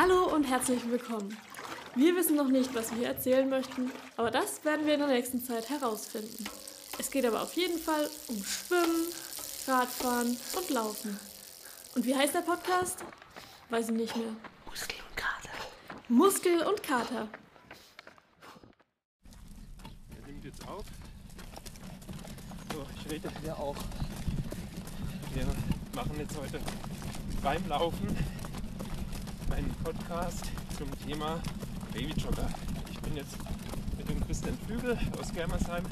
Hallo und herzlich willkommen. Wir wissen noch nicht, was wir erzählen möchten, aber das werden wir in der nächsten Zeit herausfinden. Es geht aber auf jeden Fall um Schwimmen, Radfahren und Laufen. Und wie heißt der Podcast? Weiß ich nicht mehr. Muskel und Kater. Muskel und Kater. Er nimmt jetzt auf. So, ich rede hier auch. Wir machen jetzt heute beim Laufen einen Podcast zum Thema Babyjogger. Ich bin jetzt mit dem Christian Flügel aus Germersheim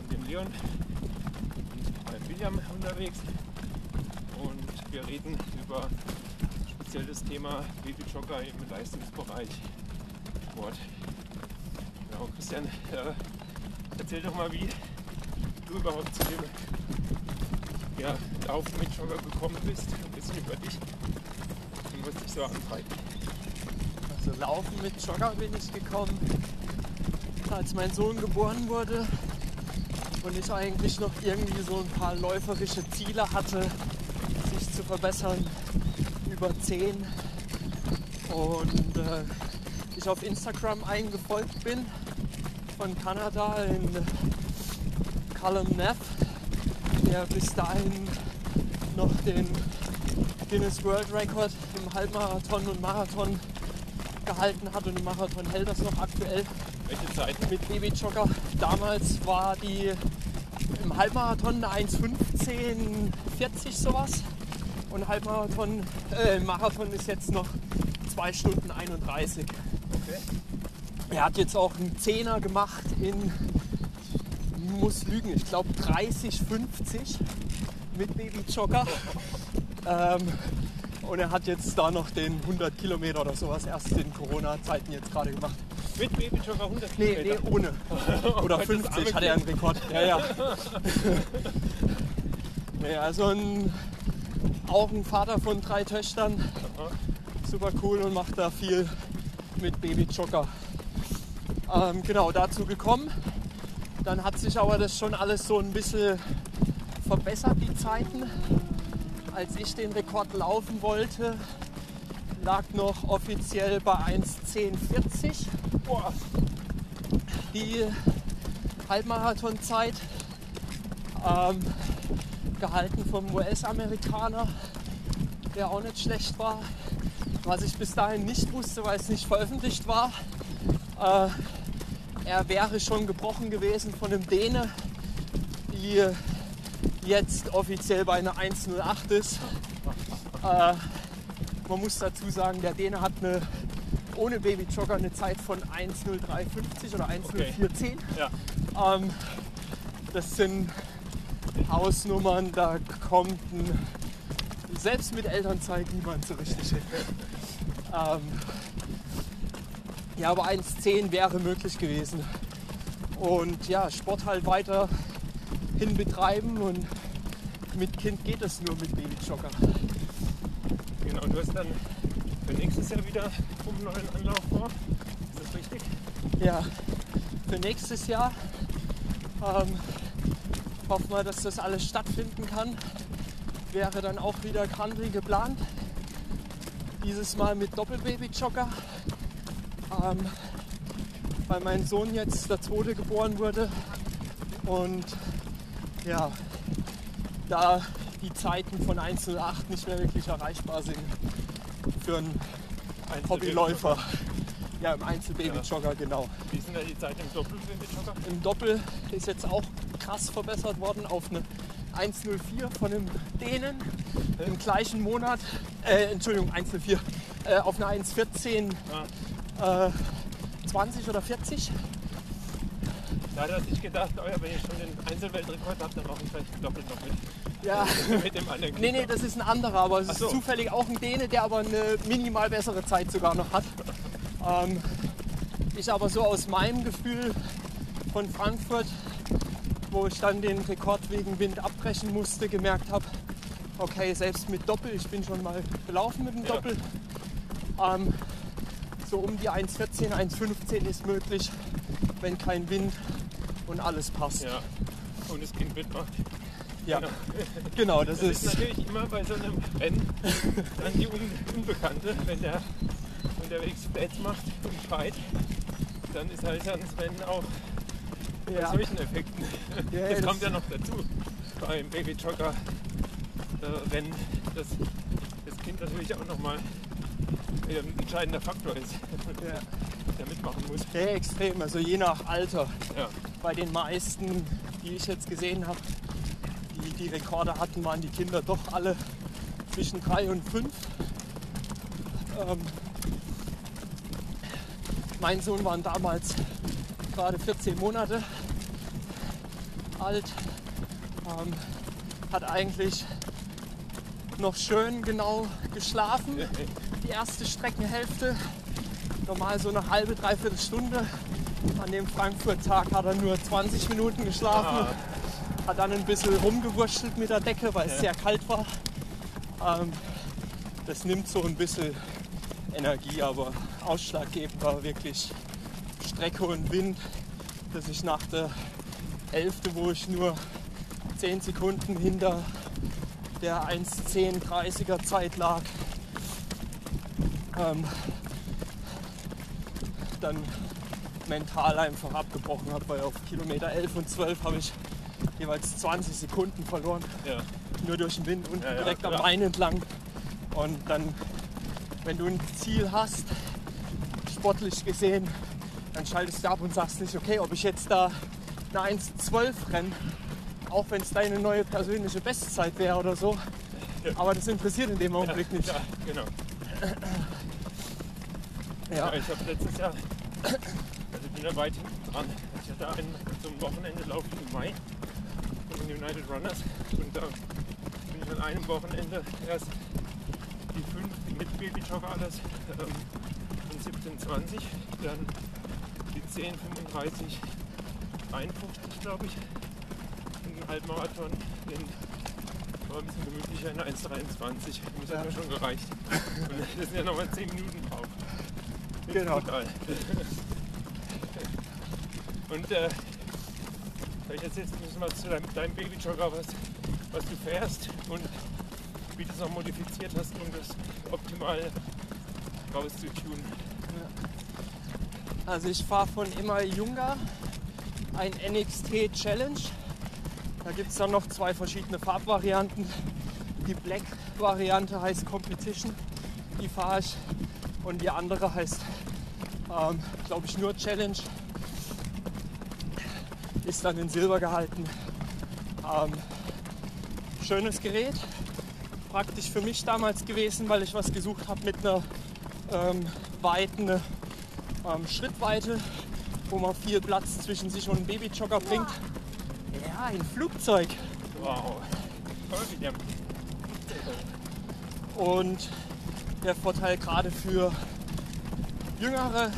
und dem Leon und beim William unterwegs und wir reden über speziell das Thema Babyjogger im Leistungsbereich Sport. Genau, Christian, äh, erzähl doch mal, wie du überhaupt zu dem ja, Laufen mit Jogger gekommen bist. Ein bisschen über dich was dich so antreibt. Also laufen mit Jogger bin ich gekommen, als mein Sohn geboren wurde und ich eigentlich noch irgendwie so ein paar läuferische Ziele hatte, sich zu verbessern über 10 und äh, ich auf Instagram eingefolgt bin von Kanada in Callum Neff, der bis dahin noch den Guinness World Record im Halbmarathon und Marathon gehalten hat und im Marathon hält das noch aktuell Welche Zeiten? mit Babyjogger. Damals war die im Halbmarathon eine 1,15,40 sowas und Halbmarathon, äh, Marathon ist jetzt noch 2 Stunden 31. Okay. Er hat jetzt auch einen Zehner gemacht in, muss lügen, ich glaube 30, 50 mit Babyjogger. Ähm, und er hat jetzt da noch den 100 Kilometer oder sowas erst in Corona-Zeiten jetzt gerade gemacht. Mit Babyjogger 100 Nee, nee, Kilometer. ohne. Oder Das 50 arme hat er einen Rekord. Ja, ja. nee, also ein, auch ein Vater von drei Töchtern. Super cool und macht da viel mit Babyjogger. Ähm, genau, dazu gekommen. Dann hat sich aber das schon alles so ein bisschen verbessert, die Zeiten. Als ich den Rekord laufen wollte, lag noch offiziell bei 1,1040 Boah, die Halbmarathonzeit, ähm, gehalten vom US-Amerikaner, der auch nicht schlecht war. Was ich bis dahin nicht wusste, weil es nicht veröffentlicht war, äh, er wäre schon gebrochen gewesen von einem Däne, die jetzt offiziell bei einer 1,08 ist. Äh, man muss dazu sagen, der Däne hat eine ohne Babyjogger eine Zeit von 1,0350 oder 1,0410. ja. Ähm, das sind Hausnummern, da kommt ein, selbst mit Elternzeit niemand so richtig hin. Ähm, ja, aber 1,10 wäre möglich gewesen. Und ja, Sport halt weiter hin betreiben und mit Kind geht es nur mit Babyjogger. Genau, und du hast dann für nächstes Jahr wieder einen neuen Anlauf vor. Ist das richtig? Ja, für nächstes Jahr ähm, hoffen wir, dass das alles stattfinden kann. Wäre dann auch wieder Country geplant. Dieses Mal mit Doppelbaby-Jogger. Ähm, weil mein Sohn jetzt der zweite geboren wurde. Und ja, da die Zeiten von 1,08 nicht mehr wirklich erreichbar sind für einen Hobbyläufer. Ja, im Einzelbaby-Jogger, genau. Wie sind da die Zeiten im Doppelbabyjogger? Im Doppel ist jetzt auch krass verbessert worden auf eine 1,04 von einem Dänen im gleichen Monat. Äh, Entschuldigung, 1,04. Äh, auf eine 1,14 äh, 20 oder 40. Da hat er sich gedacht, oh ja, wenn ich schon den Einzelweltrekord habe, dann mache ich vielleicht doppelt noch mit. Ja. mit dem anderen. Nee, nee, das ist ein anderer, aber es Ach ist so. zufällig auch ein Däne, der aber eine minimal bessere Zeit sogar noch hat. Ähm, ich aber so aus meinem Gefühl von Frankfurt, wo ich dann den Rekord wegen Wind abbrechen musste, gemerkt habe, okay, selbst mit Doppel, ich bin schon mal gelaufen mit dem Ja. Doppel, ähm, so um die 1,14, 1,15 ist möglich, wenn kein Wind und alles passt. Ja. Und das Kind mitmacht. Ja, Genau. genau, das Das ist natürlich immer bei so einem Rennen dann die Un Unbekannte, wenn der unterwegs Flats macht und fight, dann ist halt dann das Rennen auch bei Ja. solchen Effekten. Ja, das das- kommt ja noch dazu beim Baby Jogger äh, Rennen, dass das Kind natürlich auch nochmal ein entscheidender Faktor ist, Ja. der mitmachen muss. Ja, extrem. Also je nach Alter. Ja. Bei den meisten, die ich jetzt gesehen habe, die die Rekorde hatten, waren die Kinder doch alle zwischen drei und fünf. Ähm, mein Sohn war damals gerade 14 Monate alt. Ähm, hat eigentlich noch schön genau geschlafen. Die erste Streckenhälfte. Normal so eine halbe, dreiviertel Stunde. An dem Frankfurt-Tag hat er nur 20 Minuten geschlafen. Ah. Hat dann ein bisschen rumgewurschtelt mit der Decke, weil es Ja. sehr kalt war. Ähm, das nimmt so ein bisschen Energie, aber ausschlaggebend war wirklich Strecke und Wind, dass ich nach der Hälfte, wo ich nur 10 Sekunden hinter der 1.10.30er Zeit lag, ähm, dann mental einfach abgebrochen habe, weil auf Kilometer 11 und 12 habe ich jeweils 20 Sekunden verloren, Ja. nur durch den Wind unten Ja, ja, direkt am klar. Main entlang. Und dann, wenn du ein Ziel hast, sportlich gesehen, dann schaltest du ab und sagst nicht, okay, ob ich jetzt da eine 1.12 renne, auch wenn es deine neue persönliche Bestzeit wäre oder so. Aber das interessiert in dem Augenblick nicht. Ja, genau. Ja. Ja, ich habe letztes Jahr, ich bin da weit hinten dran. Ich hatte einen zum Wochenende Lauf im Mai von den United Runners und da bin ich an einem Wochenende erst die fünf mit Babyjogger alles ähm, von 17,20, dann die 10, 35, 51 glaube ich und einen Halbmarathon den war ein bisschen gemütlicher in 1,23. Das Ja. hat mir schon gereicht. Und das sind ja nochmal 10 Minuten drauf. Genau. Und äh, ich jetzt ein bisschen was zu deinem, deinem Babyjogger, was, was du fährst und wie du es noch modifiziert hast, um das optimal rauszutunen. Also ich fahre von immer Junga ein NXT Challenge. Da gibt es dann noch zwei verschiedene Farbvarianten. Die Black-Variante heißt Competition, die fahre ich. Und die andere heißt, ähm, glaube ich, nur Challenge. Ist dann in Silber gehalten. Ähm, schönes Gerät. Praktisch für mich damals gewesen, weil ich was gesucht habe mit einer ähm, weiten ähm, Schrittweite, wo man viel Platz zwischen sich und einem Babyjogger bringt. Ja, ein Flugzeug. Wow. Und der Vorteil gerade für jüngere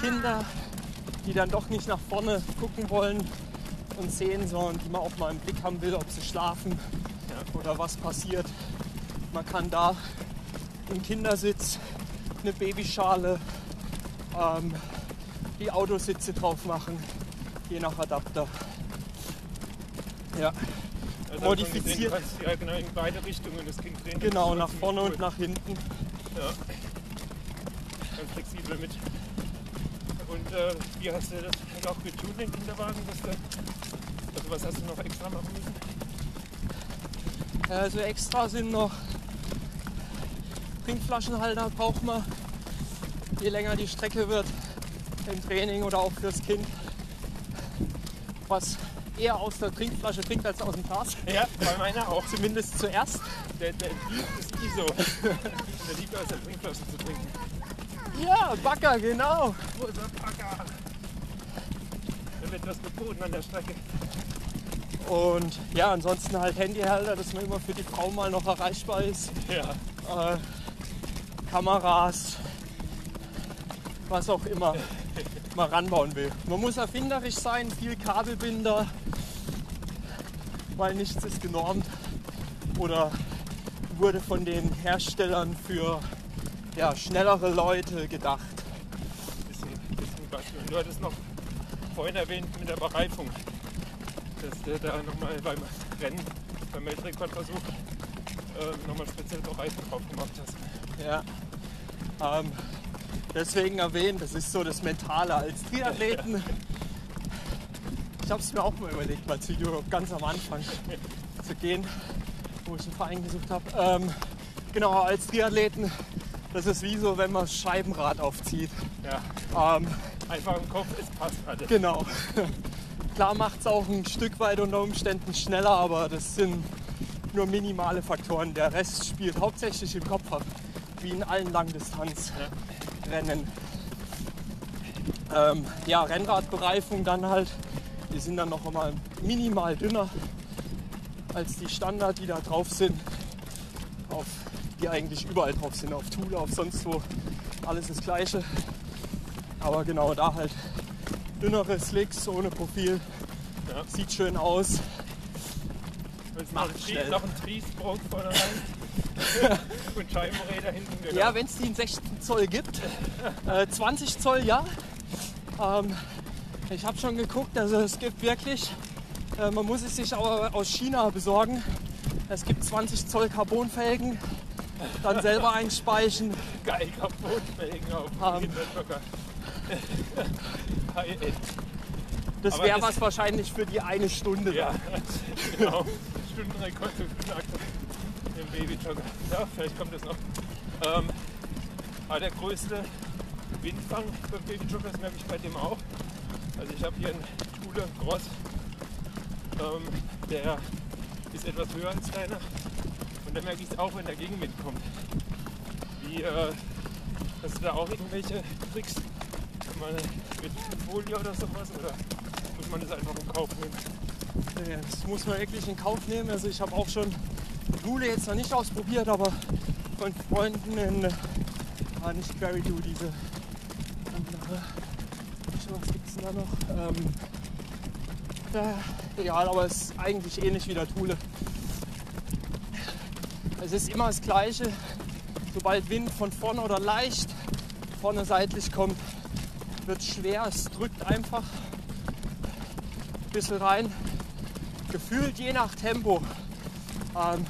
Kinder, die dann doch nicht nach vorne gucken wollen und sehen, sondern die man auch mal im Blick haben will, ob sie schlafen oder was passiert. Man kann da im Kindersitz eine Babyschale, ähm, die Autositze drauf machen, je nach Adapter. Ja, Also Modifiziert. Kannst ja genau in beide Richtungen das Kind drehen. genau, nach vorne cool. und nach hinten. Ja. Ganz flexibel mit. Äh, wie hast du das auch getun, den Kinderwagen? Dass du, also was hast du noch extra machen müssen? Also extra sind noch Trinkflaschenhalter braucht man, je länger die Strecke wird im Training oder auch fürs Kind, was eher aus der Trinkflasche trinkt als aus dem Glas. Ja, bei meiner auch. Zumindest zuerst. Der, der liebt es ISO. der liebt aus der Trinkflasche zu trinken. Ja, Backer, genau. Wo ist der Packer? Da wird was geboten an der Strecke. Und ja, ansonsten halt Handyhalter, dass man immer für die Frau mal noch erreichbar ist. Ja. Äh, Kameras, was auch immer man ranbauen will. Man muss erfinderisch sein, viel Kabelbinder, weil nichts ist genormt oder wurde von den Herstellern für ja, schnellere Leute gedacht. Bisschen, bisschen basteln. Du hattest noch vorhin erwähnt mit der Bereifung, dass du da nochmal beim Rennen, beim Weltrekordversuch, äh, nochmal speziell Bereifung drauf gemacht hast. Ja. Ähm, deswegen erwähnt, das ist so das Mentale als Triathleten. Ich habe es mir auch mal überlegt, mal zu Europe ganz am Anfang zu gehen, wo ich einen Verein gesucht habe. Ähm, genau, als Triathleten, das ist wie so, wenn man Scheibenrad aufzieht. Ja. Ähm, Einfach im Kopf, es passt alles. Genau. Klar macht es auch ein Stück weit unter Umständen schneller, aber das sind nur minimale Faktoren. Der Rest spielt hauptsächlich im Kopf ab, wie in allen Langdistanzrennen. Ähm, ja, Rennradbereifung dann halt, die sind dann noch einmal minimal dünner als die Standard, die da drauf sind. Auf, die eigentlich überall drauf sind, auf Tool, auf sonst wo. Alles das gleiche. Aber genau da halt dünnere Slicks ohne Profil. Ja. Sieht schön aus. Es noch, Macht ein schnell. Tri- noch ein Triesbrock vorne rein und Scheibenräder hinten. Genau. Ja, wenn es die in 16 Zoll gibt. Äh, 20 Zoll ja. Ähm, ich habe schon geguckt, also es gibt wirklich, äh, man muss es sich aber aus China besorgen. Es gibt 20 Zoll Carbonfelgen, dann selber einspeichen. Geil, Carbonfelgen auf Hinterstocker. High-End. Das wäre was wahrscheinlich für die eine Stunde. Ja, genau. Stundenrekord geknackt im Babyjogger. Ja, vielleicht kommt das noch. Ähm, aber der größte Windfang beim Babyjogger, das merke ich bei dem auch. Also ich habe hier einen Schule Cross, ähm, der ist etwas höher als deiner. Und da merke ich es auch, wenn der Gegenwind kommt. Wie, äh, hast du da auch irgendwelche Tricks? Kann man mit Folie oder sowas? Oder muss man das einfach in Kauf nehmen? Das muss man wirklich in Kauf nehmen. Also ich habe auch schon Lule jetzt noch nicht ausprobiert, aber von Freunden in, ah, nicht Very Do, diese andere, was gibt es denn da noch? Ähm, ja, egal, aber es ist eigentlich ähnlich wie der Thule. Es ist immer das Gleiche. Sobald Wind von vorne oder leicht vorne seitlich kommt, wird schwer. Es drückt einfach ein bisschen rein gefühlt je nach Tempo. Ähm,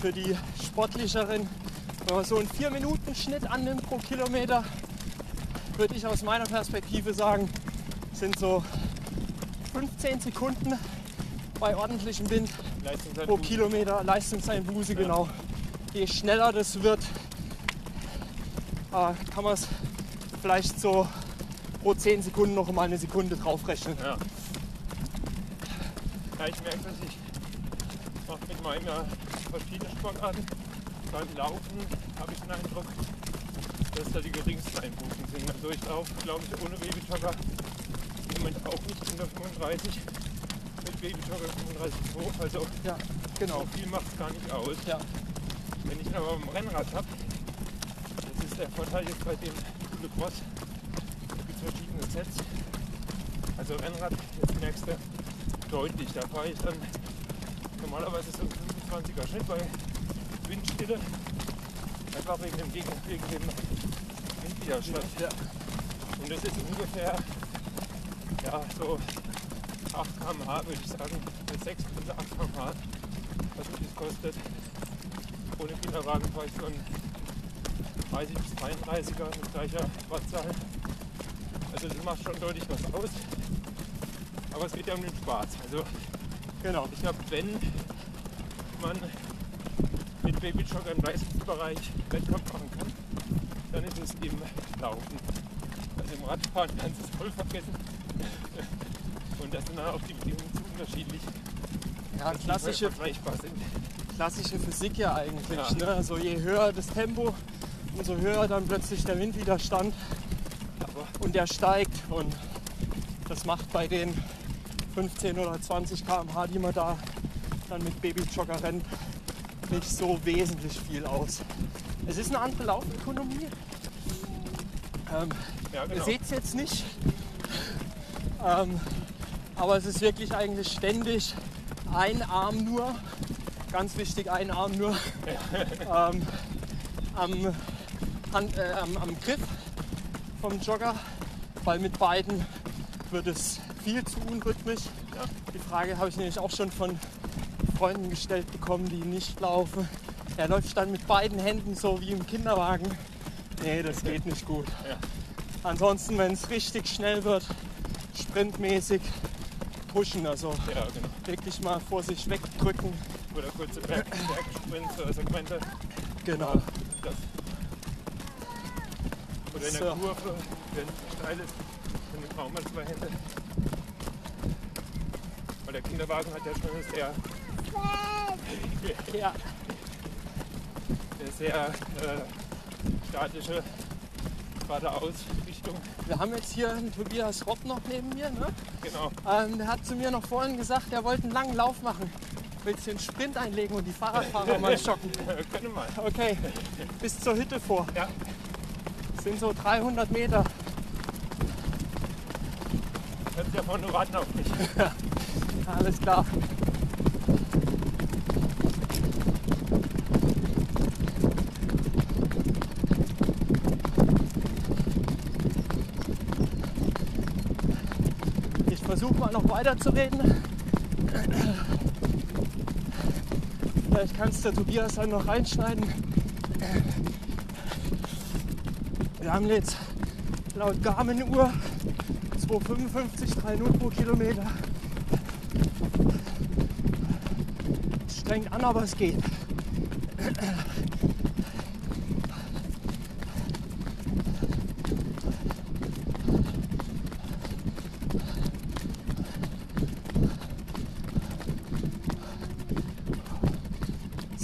für die sportlicheren, wenn man so einen 4-Minuten-Schnitt annimmt pro Kilometer, würde ich aus meiner Perspektive sagen, sind so 15 Sekunden bei ordentlichem Wind pro. Kilometer Leistungseinbuße, genau. Je schneller das wird, äh, kann man es vielleicht so pro 10 Sekunden noch mal eine Sekunde draufrechnen. Ja. ja, ich merke, dass ich mache mit meiner verschiedenen Sportarten. Beim Laufen habe ich den Eindruck, dass da die geringsten Einbußen sind. Also ich laufe, glaube ich, ohne Babyjogger im Moment auch nicht unter 35. Babyjogger 35,2. Also Ja, genau. so viel macht es gar nicht aus. Ja. Wenn ich aber am Rennrad habe, das ist der Vorteil jetzt bei dem de Cross, da gibt es verschiedene Sets. Also Rennrad, jetzt merkst du deutlich, da fahre ich dann normalerweise so ein 25er Schnitt bei Windstille, einfach wegen dem, Gegen wegen dem Windwiderstand. Ja. Und das ist ungefähr ja, so 8 km/h, würde ich sagen, 6 bis 8 km/h, was mich das kostet. Ohne Kinderwagen fahre ich so ein 30 bis 33er mit gleicher Wattzahl. Also das macht schon deutlich was aus. Aber es geht ja um den Spaß. Also Genau. ich glaube, wenn man mit Babyjogger im Leistungsbereich Wettkampf machen kann, dann ist es im Laufen. Also im Radfahren kannst du es voll vergessen. Und das sind dann auch die Bedingungen zu unterschiedlich, Ja, klassische, klassische Physik ja eigentlich. Ja. Ne? Also je höher das Tempo, umso höher dann plötzlich der Windwiderstand Aber und der steigt. Und das macht bei den 15 oder 20 km/h, die man da dann mit Babyjogger rennt, nicht so wesentlich viel aus. Es ist eine andere Laufökonomie. Ähm, ja, Ihr genau. seht es jetzt nicht. Ähm, aber es ist wirklich eigentlich ständig ein Arm nur, ganz wichtig, ein Arm nur ähm, am, Hand, äh, am, am Griff vom Jogger, weil mit beiden wird es viel zu unrhythmisch. Ja. Die Frage habe ich nämlich auch schon von Freunden gestellt bekommen, die nicht laufen. Er läuft dann mit beiden Händen so wie im Kinderwagen Nee, das geht nicht gut. Ja. Ansonsten, wenn es richtig schnell wird, sprintmäßig pushen, also Ja, genau. wirklich mal vor sich wegdrücken. Oder kurze Berg Bergsprints oder Segmente. Genau. Das. Oder in der So. Kurve, wenn es steil ist, dann brauchen wir zwei Hände. Weil der Kinderwagen hat ja schon eine sehr, Ja. eine sehr äh, statische geradeaus-Richtung. Wir haben jetzt hier einen Tobias Robb noch neben mir. Ne? Genau. Ähm, der hat zu mir noch vorhin gesagt, er wollte einen langen Lauf machen. Willst du den Sprint einlegen und die Fahrradfahrer mal schocken? Äh, können wir mal. Okay, bis zur Hütte vor. Ja. Das sind so 300 Meter. Kannst ja vorne warten auf mich. Alles klar. Ich versuche mal noch weiterzureden. Vielleicht kannst der Tobias dann noch reinschneiden. Wir haben jetzt laut Garmin-Uhr 2,55, 3,0 pro Kilometer. Strengt an, aber es geht.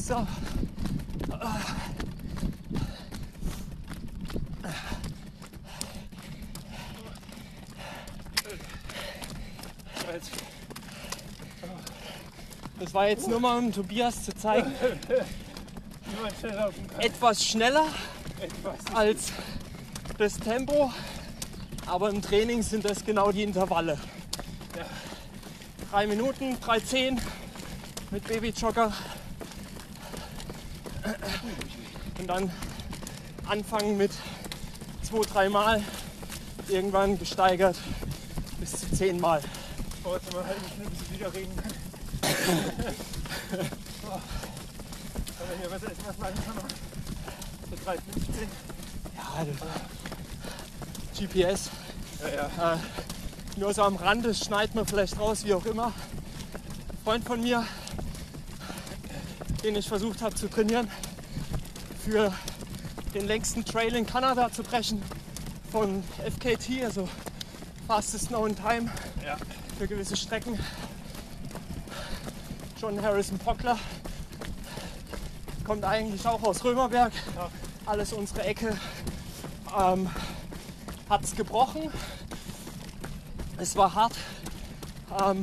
So. Jetzt Das war jetzt nur mal, um Tobias zu zeigen, etwas schneller als das Tempo, aber im Training sind das genau die Intervalle. Ja. Drei Minuten, 3,10 mit Babyjogger. Und dann anfangen mit zwei, dreimal, irgendwann gesteigert bis zu zehnmal. Oh, jetzt mal halten, schnell, bis ich wieder reden kann. oh. Aber wenn wir was kann, so 3,15. Ja, das GPS Ja, ja. Äh, nur so am Rand, das schneidet man vielleicht raus, wie auch immer. Ein Freund von mir, den ich versucht habe zu trainieren, für den längsten Trail in Kanada zu brechen, von FKT, also Fastest Known Time Ja. Für gewisse Strecken. John Harrison Pockler kommt eigentlich auch aus Römerberg, Ja. alles unsere Ecke. Ähm, hat es gebrochen. Es war hart. Ähm,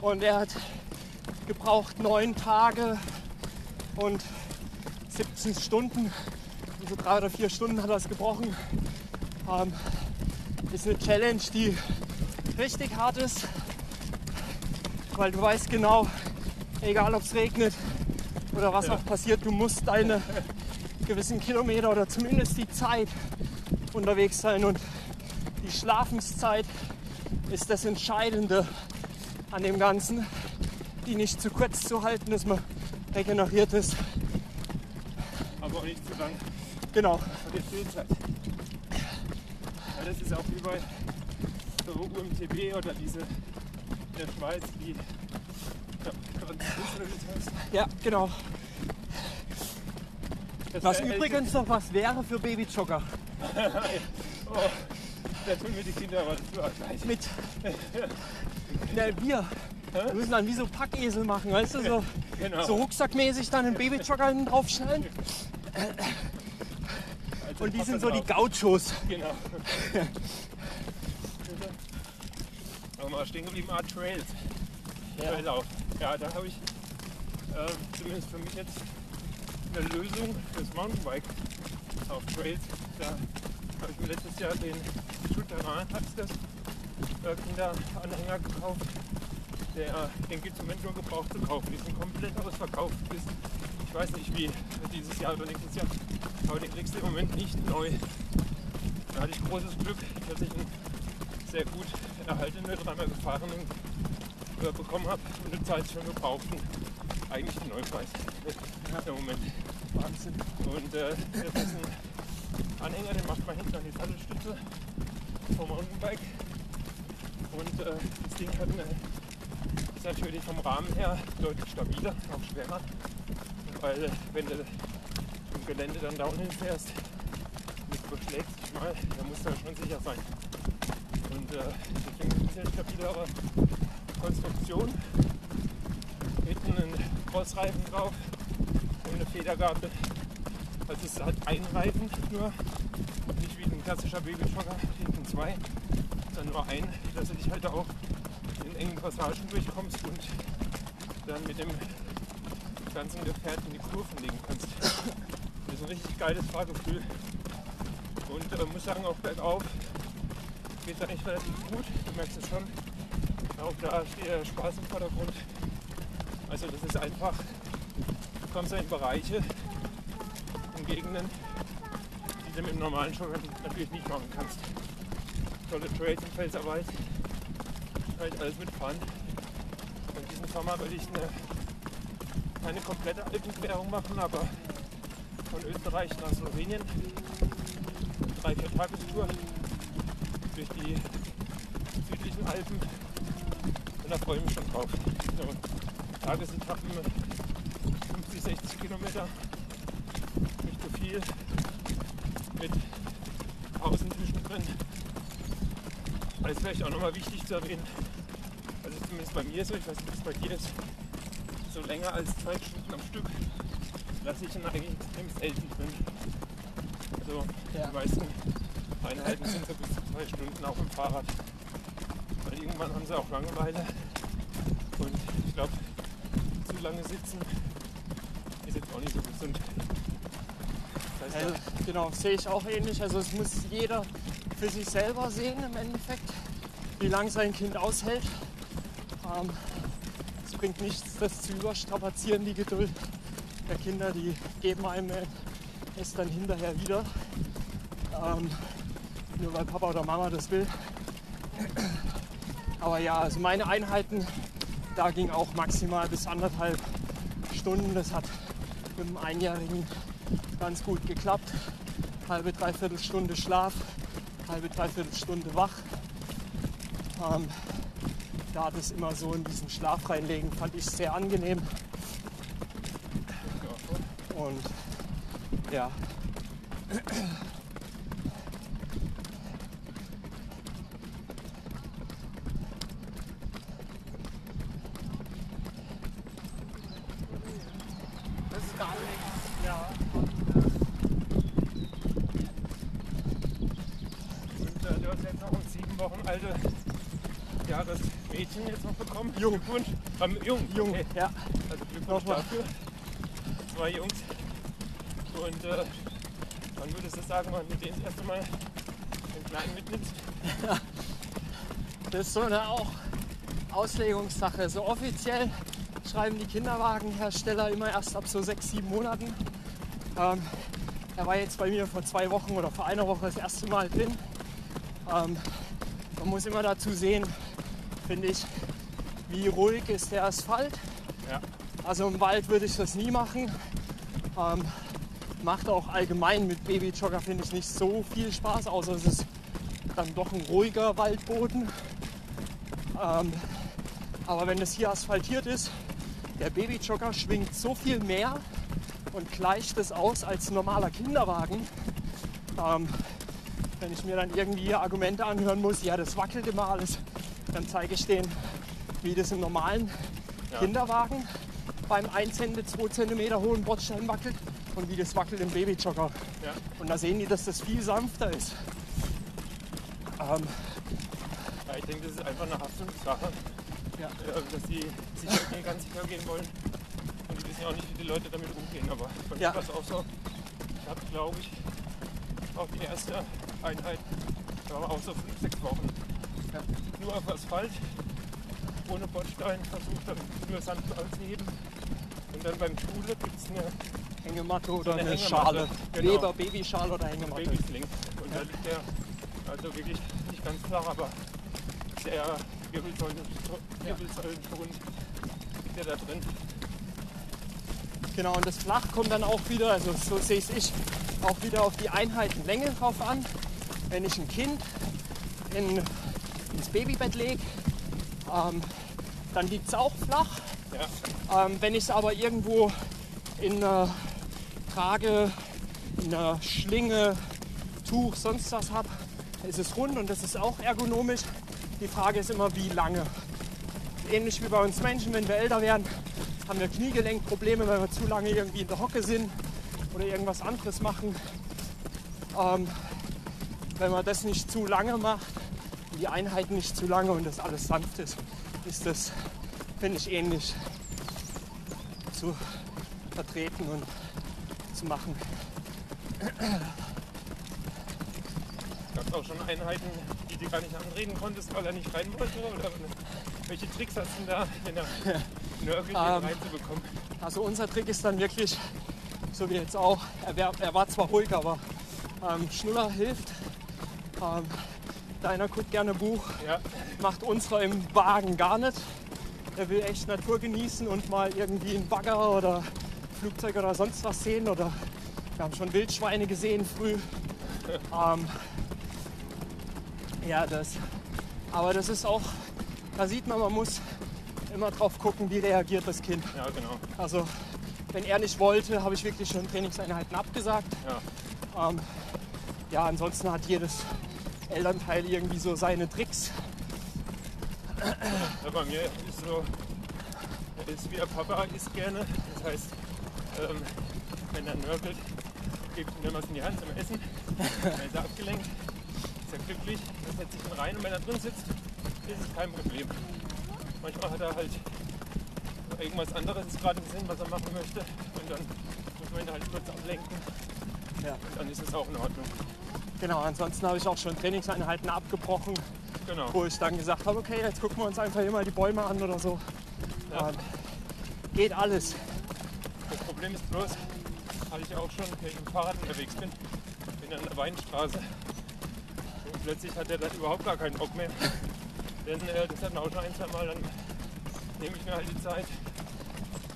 und er hat gebraucht neun Tage und 17 Stunden. Also drei oder vier Stunden hat er es gebrochen. Ähm, ist eine Challenge, die richtig hart ist, weil du weißt genau, egal ob es regnet oder was auch passiert, du musst deine gewissen Kilometer oder zumindest die Zeit unterwegs sein. Und die Schlafenszeit ist das Entscheidende an dem Ganzen, die nicht zu kurz zu halten, dass man regeneriert ist. Aber auch nicht zu lang. Genau, von der Stillzeit. Ja, das ist auch wie bei so UMTB oder diese in der Schweiz, die ja, genau. Das Was übrigens noch was wäre für Babyjogger. Oh, da tun mir die Kinder aber gleich. Mit na, Bier. Wir müssen dann wie so Packesel machen, weißt du, so, Genau. so rucksackmäßig dann einen Babyjogger hinten draufschneiden. Und die sind so die. Gauchos. Genau. Aber mal stehen geblieben, Art Trails. Ja. Traillauf. Ja, da habe ich ähm, zumindest für mich jetzt eine Lösung fürs Mountainbike auf Trails. Da habe ich mir letztes Jahr den Schuteran, heißt das, äh, Kinderanhänger gekauft. Der, den gibt es im Moment nur gebraucht zu kaufen. Die sind komplett ausverkauft bis, ich weiß nicht wie, dieses Jahr oder nächstes Jahr. Aber den kriegst du im Moment nicht neu. Da hatte ich großes Glück, dass ich einen sehr gut erhaltenen, dreimal gefahrenen bekommen habe und eine Zeit schon gebraucht und eigentlich einen Neupreis im Moment. Wahnsinn. Und äh, diesen Anhänger, den macht man hinten an die Sattelstütze vom Mountainbike. Und äh, das Ding hat eine, ist natürlich vom Rahmen her deutlich stabiler, auch schwerer. Weil wenn du im Gelände dann downhill fährst, nicht überschlägst dich mal, dann musst du ja schon sicher sein. Und äh, deswegen ein bisschen stabilere Konstruktion. Hinten ein Crossreifen drauf und eine Federgabel. Also es ist halt ein Reifen nur, nicht wie ein klassischer Babyschocker, hinten zwei, sondern nur ein, dass du dich halt auch in engen Passagen durchkommst und dann mit dem ganzen Gefährt in die Kurven legen kannst. Das ist ein richtig geiles Fahrgefühl. Und äh, muss sagen, auch bergauf geht es eigentlich relativ gut. Du merkst es schon. Auch da steht der Spaß im Vordergrund. Also das ist einfach, du kommst in Bereiche, in Gegenden, die du mit dem normalen Jogger natürlich nicht machen kannst. Tolle Trails im Pfälzerwald, halt alles mitfahren. Und diesen Sommer will ich eine, keine komplette Alpenquerung machen, aber von Österreich nach Slowenien, drei, vier Tagestour durch die südlichen Alpen und da freue ich mich schon drauf. So, Tagesetappen 50, 60 Kilometer, nicht so viel, mit Pausen zwischendrin. Das ist vielleicht auch nochmal wichtig zu erwähnen, also zumindest bei mir so, ich weiß nicht, wie es bei dir ist, so länger als zwei Stunden am Stück lasse ich ihn eigentlich extrem selten drin. Also Ja. die meisten Einheiten sind so bis zu zwei Stunden auch im Fahrrad. Weil irgendwann haben sie auch Langeweile. Und ich glaube, zu lange sitzen ist jetzt auch nicht so gesund. Das heißt, Also, genau, sehe ich auch ähnlich. Also es muss jeder für sich selber sehen im Endeffekt, wie lange sein Kind aushält. Ähm, bringt nichts, das zu überstrapazieren, die Geduld der Kinder, die geben einem es dann hinterher wieder. Ähm, nur weil Papa oder Mama das will. Aber ja, also meine Einheiten, da ging auch maximal bis anderthalb Stunden. Das hat mit dem Einjährigen ganz gut geklappt. Halbe, dreiviertel Stunde Schlaf, halbe, dreiviertel Stunde wach. Ähm, da das immer so in diesen Schlaf reinlegen, fand ich sehr angenehm. Und ja. Das ist gar nichts. Ja. Und äh, du hast jetzt noch ein sieben Wochen alte Jahresmädchen jetzt noch bekommen. Jung. Glückwunsch. Ähm, jung. Jung, Okay. ja. Also Glückwunsch Nochmal. dafür. Zwei Jungs. Und äh, wann würdest du sagen, wann du den das erste Mal den Kleinen mitnimmst? Das ist so eine auch Auslegungssache. So offiziell schreiben die Kinderwagenhersteller immer erst ab so sechs, sieben Monaten. Ähm, er war jetzt bei mir vor zwei Wochen oder vor einer Woche das erste Mal drin. Ähm, man muss immer dazu sehen, finde ich, wie ruhig ist der Asphalt. Ja. Also im Wald würde ich das nie machen. Ähm, macht auch allgemein mit Babyjogger, finde ich, nicht so viel Spaß, außer es ist dann doch ein ruhiger Waldboden. Ähm, aber wenn es hier asphaltiert ist, der Babyjogger schwingt so viel mehr und gleicht es aus als ein normaler Kinderwagen. Ähm, wenn ich mir dann irgendwie Argumente anhören muss, ja, das wackelt immer alles, dann zeige ich denen, wie das im normalen Ja. Kinderwagen beim 1 cm, 2 cm hohen Bordstein wackelt und wie das wackelt im Babyjogger. Ja. Und da sehen die, dass das viel sanfter ist. Ähm, Ja, ich denke, das ist einfach eine Haftungssache, ja. dass die sicher gehen, ganz sicher gehen wollen. Und die wissen ja auch nicht, wie die Leute damit umgehen. Aber mir Ja. war es auch so. Ich habe, glaube ich, auch die erste Einheit, da war auch so fünf, sechs Wochen. Ja. Nur auf Asphalt, ohne Bordstein, versucht dann nur Sand anzuheben. Und dann beim Schule gibt es eine Hängematte oder eine eine, Hängematte, Schale. genau. Weber, Babyschale oder Hängematte. Babysling. Und da liegt der, also wirklich nicht ganz flach, aber Wirbelsäulen, Wirbelsäulengrund liegt der da drin. Genau, und das Flach kommt dann auch wieder, also so sehe ich es auch wieder auf die Einheitenlänge drauf an. Wenn ich ein Kind in, ins Babybett lege, ähm, dann liegt es auch flach. Ja. Ähm, wenn ich es aber irgendwo in einer Trage, in einer Schlinge, Tuch, sonst was habe, ist es rund und das ist auch ergonomisch. Die Frage ist immer, wie lange. Ähnlich wie bei uns Menschen, wenn wir älter werden, haben wir Kniegelenkprobleme, weil wir zu lange irgendwie in der Hocke sind oder irgendwas anderes machen. Ähm, wenn man das nicht zu lange macht, die Einheiten nicht zu lange und das alles sanft ist, ist das, finde ich, ähnlich zu vertreten und zu machen. Gab es auch schon Einheiten, die du gar nicht anreden konntest, weil er nicht rein wollte? Oder welche Tricks hast du denn da, wenn er nörgelt, um, Ähm, reinzubekommen? Also unser Trick ist dann wirklich, so wie jetzt auch, er, wär, er war zwar ruhig, aber ähm, Schnuller hilft. Ähm, deiner guckt gerne Buch, Ja, macht unserer im Wagen gar nicht. Er will echt Natur genießen und mal irgendwie einen Bagger oder Flugzeug oder sonst was sehen. Oder wir haben schon Wildschweine gesehen früh. Ähm, ja, das. Aber das ist auch, da sieht man, man muss immer drauf gucken, wie reagiert das Kind. ja, genau. Also wenn er nicht wollte, habe ich wirklich schon Trainingseinheiten abgesagt. Ja. Ähm, ja, ansonsten hat jedes Elternteil irgendwie so seine Tricks. Ja, bei mir ist so, ist wie der Papa isst gerne. Das heißt, ähm, wenn er nörgelt, gebe ich ihm dann was in die Hand zum Essen. Dann ist er abgelenkt, ist er glücklich, dann setzt sich ihn rein und wenn er drin sitzt, ist es kein Problem. Manchmal hat er halt irgendwas anderes gerade im Sinn, was er machen möchte und dann muss man ihn halt kurz ablenken Ja. und dann ist es auch in Ordnung. Genau, ansonsten habe ich auch schon Trainingseinheiten abgebrochen, Genau. wo ich dann gesagt habe, okay, jetzt gucken wir uns einfach mal die Bäume an oder so. Ja. Ähm, geht alles. Das Problem ist bloß, hatte ich auch schon, wenn ich mit dem Fahrrad unterwegs bin, bin an der Weinstraße. Und plötzlich hat er dann überhaupt gar keinen Bock mehr. Denn äh, das hatten wir auch schon ein, zwei Mal, dann nehme ich mir halt die Zeit.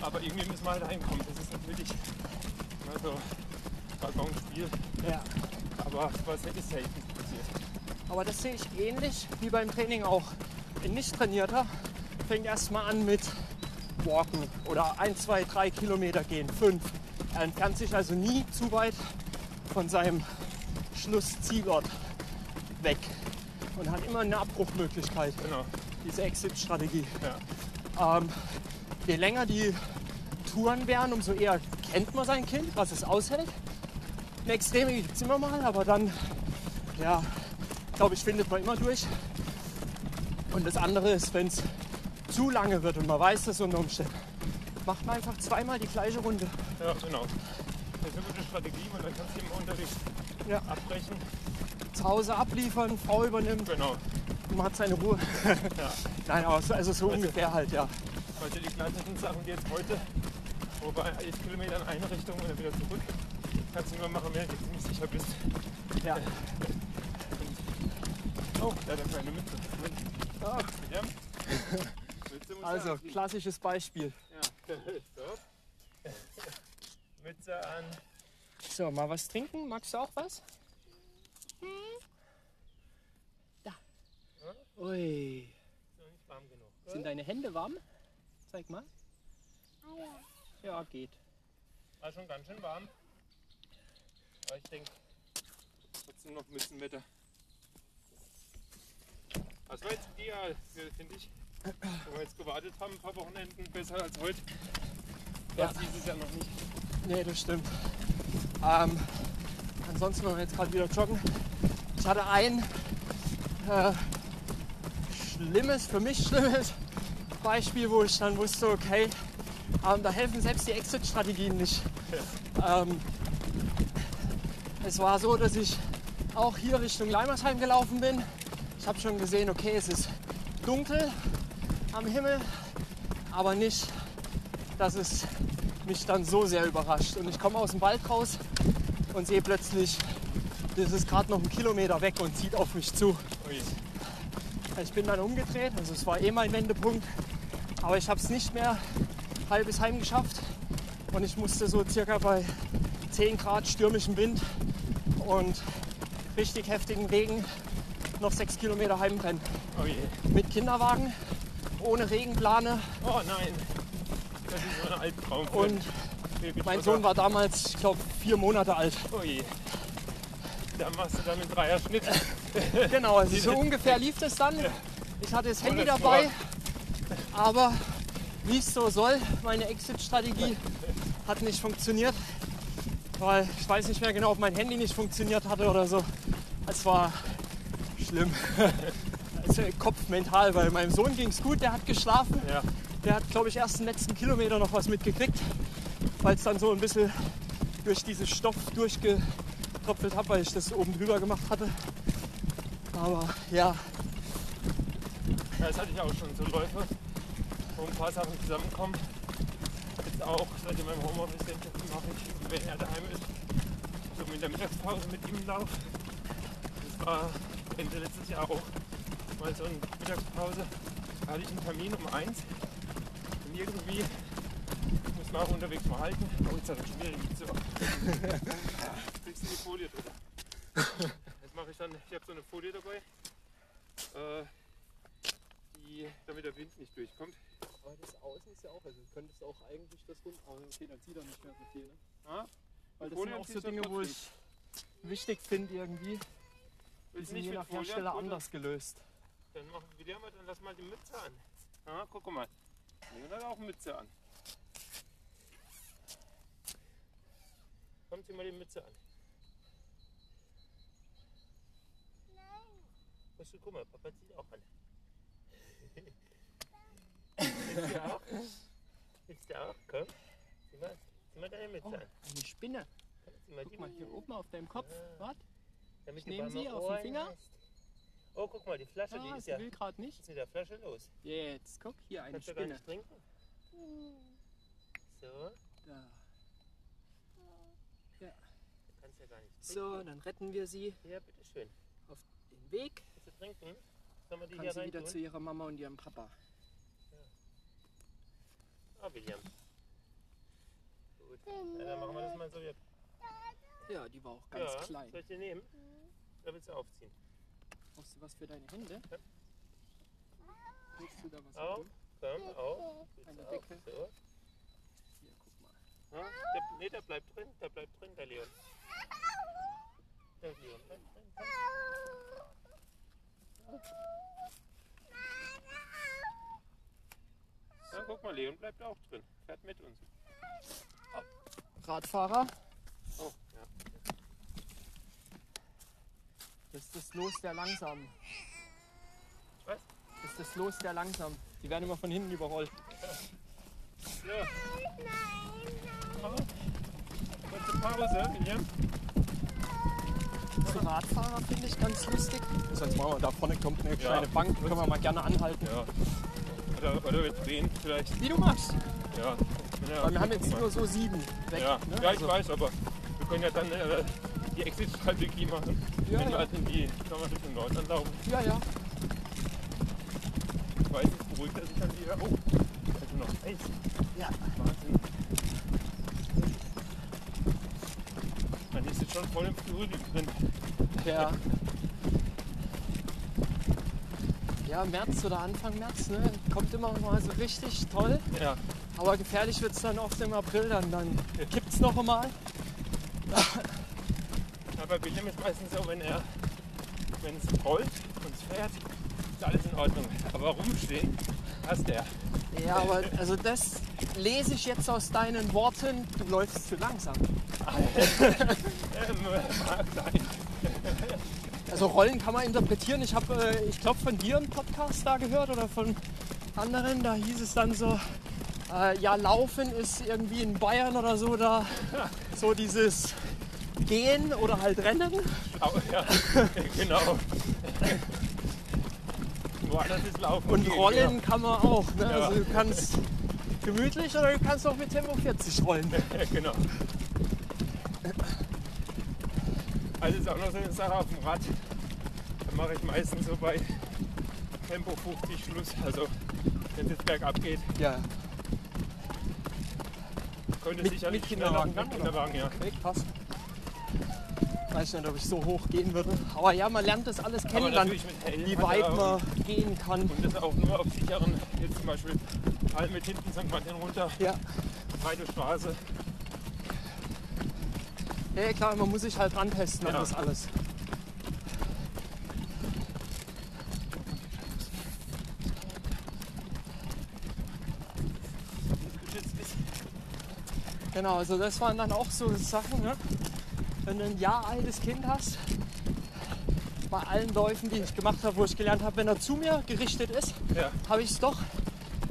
Aber irgendwie müssen wir halt reinkommen. Das ist natürlich immer so Balkonspiel. Ja. Aber was ist selten. Aber das sehe ich ähnlich wie beim Training auch. Ein Nicht-Trainierter fängt erstmal an mit Walken oder ein, zwei, drei Kilometer gehen, fünf. Er entfernt sich also nie zu weit von seinem Schlusszielort weg und hat immer eine Abbruchmöglichkeit, Genau. diese Exit-Strategie. Ja. Ähm, je länger die Touren werden, umso eher kennt man sein Kind, was es aushält. Eine Extreme gibt es immer mal, aber dann, ja, glaube ich, findet man immer durch. Und das andere ist, wenn es zu lange wird und man weiß das unter Umständen, macht man einfach zweimal die gleiche Runde. ja, genau. Das ist eine gute Strategie, weil dann kannst du immer unterwegs Ja. abbrechen. Zu Hause abliefern, Frau übernimmt Genau. und man hat seine Ruhe. Ja. Nein, aber so, also so ungefähr halt, ja. Also die klassischen Sachen, die jetzt heute, wo bei 11 Kilometern in eine Richtung und dann wieder zurück, kannst du nur machen, wenn du ziemlich sicher bist. ja. Oh, hat er Mütze. Ah, Also, klassisches Beispiel. Ja. so. Mütze an. So, mal was trinken? Magst du auch was? Hm? Da. Ui. Ist noch nicht warm genug. Sind deine Hände warm? Zeig mal. Ja, geht. War schon ganz schön warm. Aber ich denke, trotzdem noch Mützenwetter. Das war jetzt ideal, finde ich. Wenn wir jetzt gewartet haben, ein paar Wochenenden besser als heute. Ja. Das dieses Jahr noch nicht. Nee, das stimmt. Ähm, ansonsten wollen wir jetzt gerade wieder joggen. Ich hatte ein äh, schlimmes, für mich schlimmes Beispiel, wo ich dann wusste, okay, ähm, da helfen selbst die Exit-Strategien nicht. Ähm, es war so, dass ich auch hier Richtung Leimersheim gelaufen bin. Ich habe schon gesehen, okay, es ist dunkel am Himmel, aber nicht, dass es mich dann so sehr überrascht. Und ich komme aus dem Wald raus und sehe plötzlich, das ist gerade noch einen Kilometer weg und zieht auf mich zu. Ui. Ich bin dann umgedreht, also es war eh mein Wendepunkt, aber ich habe es nicht mehr halbes heim geschafft Und ich musste so circa bei 10 Grad stürmischem Wind und richtig heftigen Regen noch 6 Kilometer heimrennen. Oh je. Mit Kinderwagen, ohne Regenplane. Oh nein. Das ist so ein Albtraum. Und mein. Sohn war damals, ich glaube, vier Monate alt. Oh je. Da machst du dann mit Dreier Schnitt. Genau, also so ungefähr lief das dann. Ich hatte das Handy dabei, aber wie es so soll, meine Exit-Strategie hat nicht funktioniert. Weil ich weiß nicht mehr genau, ob mein Handy nicht funktioniert hatte oder so. Es war schlimm. Also Kopf mental, weil meinem Sohn ging es gut, der hat geschlafen. Ja. Der hat, glaube ich, erst den letzten Kilometer noch was mitgekriegt, weil es dann so ein bisschen durch diesen Stoff durchgetröpfelt habe, weil ich das oben drüber gemacht hatte. Aber ja, Ja, Das hatte ich auch schon, so Läufe, wo ein paar Sachen zusammenkommen. Jetzt auch, seit ich in meinem Homeoffice mache ich, wenn er daheim ist, so in der Mittagspause mit ihm Lauf. Das war Ende letztes Jahr auch mal so eine Mittagspause. Da hatte ich einen Termin um eins und irgendwie muss man auch unterwegs mal halten. Oh, jetzt hat er schon wieder die so. Kriegst du die Folie drüber? Das mache ich dann, ich habe so eine Folie dabei. Äh, die, damit der Wind nicht durchkommt. Aber das Außen ist ja auch, also du könntest auch eigentlich das rund. Aber okay, dann zieht er nicht mehr so viel. Ne? Ja? Weil das Folie sind auch so du Dinge, wo ich wichtig finde irgendwie. Die sind je mit nach Hersteller anders gelöst. Dann machen wir dir mal, dann lass mal die Mütze an. Ja, guck mal. Leon hat auch Mütze an. Komm, zieh mal die Mütze an. Musst du, guck mal, Papa zieht auch an. Willst du auch? Willst du auch? Komm. Zieh mal, zieh mal deine Mütze Oh, an. eine Spinne. Zieh mal die Guck mal hier oben auf deinem Kopf. Ja. Warte. Damit ich du nehm warme sie auf den Ohren Finger. hast. Oh, guck mal, die Flasche, die Ah, ist sie ja. will gerade nicht. ist mit der Flasche los? Jetzt, guck, hier eine Kannst du gar Spinne. nicht trinken? So, Da. kannst ja gar nicht trinken. So, dann retten wir sie Ja, bitteschön. auf den Weg. Willst du trinken? Sollen wir die Kann hier sie wieder tun? zu ihrer Mama und ihrem Papa. Ah, William. Gut. Ja, dann machen wir das mal so. Ja, Ja, die war auch ganz ja. klein. Soll ich die nehmen? Oder willst du aufziehen? Brauchst du was für deine Hände? Ja. Willst du da was Auf. haben? Komm, auf. Willst Eine? Decke. So. Hier, guck mal. Ja, der, nee, der bleibt drin. Der bleibt drin, der Leon. Der Leon bleibt drin. Komm. Ja, guck mal, Leon bleibt auch drin. Fährt mit uns. Radfahrer, Oh, ja. Das ist das Los der Langsamen. Was? Das ist das Los der Langsamen. Die werden immer von hinten überrollt. Ja. Kurze Pause, William. Für Radfahrer finde ich ganz lustig. Sonst machen wir da vorne kommt eine Ja. kleine Bank, können wir mal gerne anhalten. Ja. Oder, oder wir drehen vielleicht. Wie du magst. Ja. ja Weil wir haben jetzt nur so sieben weg. Ja, ne? ja ich Also, weiß, aber wir können ja dann äh, die Exit-Strategie machen. Ja, Wenn wir ja. halt in die, wir, Richtung Nordland laufen. ja, ja. Ich weiß, jetzt beruhigt er sich dann wieder. Oh, also noch Eis. Ja. Wahnsinn. Dann ist jetzt schon voll im Frühling drin. Ja. Ja, März oder Anfang März, ne? Kommt immer mal so richtig toll. Ja, Aber gefährlich wird es dann oft im April, dann, dann kippt es noch einmal. aber William ist meistens so, wenn er, wenn es rollt und es fährt, ist alles in Ordnung. Aber rumstehen, hasst er. Ja, aber also das lese ich jetzt aus deinen Worten. Du läufst zu langsam. Mag sein. Also Rollen kann man interpretieren. Ich habe, äh, ich glaube, von dir einen Podcast da gehört oder von anderen. Da hieß es dann so, äh, ja, Laufen ist irgendwie in Bayern oder so da so dieses Gehen oder halt Rennen. Ja, genau. Woanders ist Laufen. Und gehen, Rollen kann man auch. Ne? Ja. Also du kannst gemütlich oder du kannst auch mit Tempo 40 rollen. Ja, genau. Also ist auch noch so eine Sache auf dem Rad. Da mache ich meistens so bei Tempo 50 Schluss. Also wenn es jetzt bergab geht, Ja. Könnte Mit- sicherlich mit Kinderwagen Mit? Kinderwagen, ja. Okay, krass. Weiß nicht, ob ich so hoch gehen würde. Aber ja, man lernt das alles kennen dann, wie weit man gehen kann. Und das auch nur auf sicheren, jetzt zum Beispiel Palm mit hinten St. Martin runter, Ja. breite Straße. ja, klar, man muss sich halt rantesten an Ja. das alles. Genau, also das waren dann auch so Sachen, ne? Wenn du ein Jahr altes Kind hast, bei allen Läufen, die ich gemacht habe, wo ich gelernt habe, wenn er zu mir gerichtet ist, Ja. habe ich es doch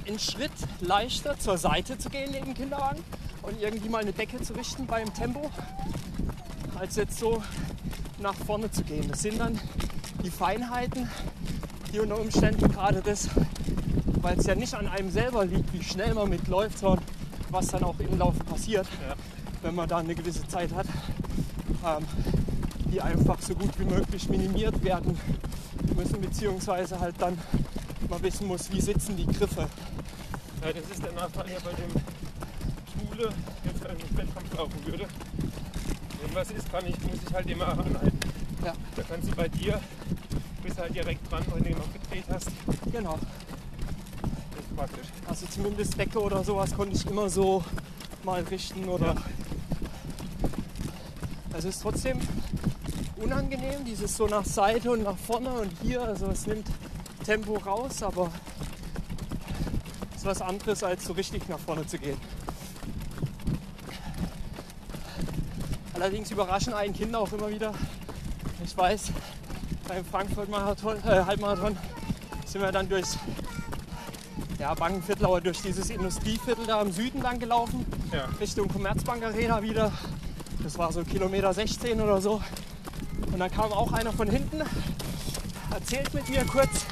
einen Schritt leichter zur Seite zu gehen neben dem Kinderwagen und irgendwie mal eine Decke zu richten beim Tempo, als jetzt so nach vorne zu gehen. Das sind dann die Feinheiten, die unter Umständen gerade das, weil es ja nicht an einem selber liegt, wie schnell man mitläuft, sondern was dann auch im Laufen passiert, Ja. wenn man da eine gewisse Zeit hat, die einfach so gut wie möglich minimiert werden müssen, beziehungsweise halt dann man wissen muss, wie sitzen die Griffe. Ja, das ist der Nachteil ja bei dem Schule, jetzt wenn ich Wettkampf laufen würde. Wenn was ist, kann ich, muss ich halt immer anhalten. Ja. Da kannst du bei dir, bist halt direkt dran, wenn du noch gedreht hast. Genau. Das ist praktisch. Also zumindest Decke oder sowas konnte ich immer so mal richten oder. Ja. Also es ist trotzdem unangenehm, dieses so nach Seite und nach vorne und hier. Also es nimmt Tempo raus, aber es ist was anderes als so richtig nach vorne zu gehen. Allerdings überraschen einen Kinder auch immer wieder. Ich weiß, beim Frankfurt-Marathon, äh, Halbmarathon sind wir dann durchs ja, Bankenviertel, aber durch dieses Industrieviertel da im Süden lang gelaufen, Ja. Richtung Commerzbank Arena wieder. Das war so Kilometer 16 oder so. Und dann kam auch einer von hinten, erzählt mit mir kurz.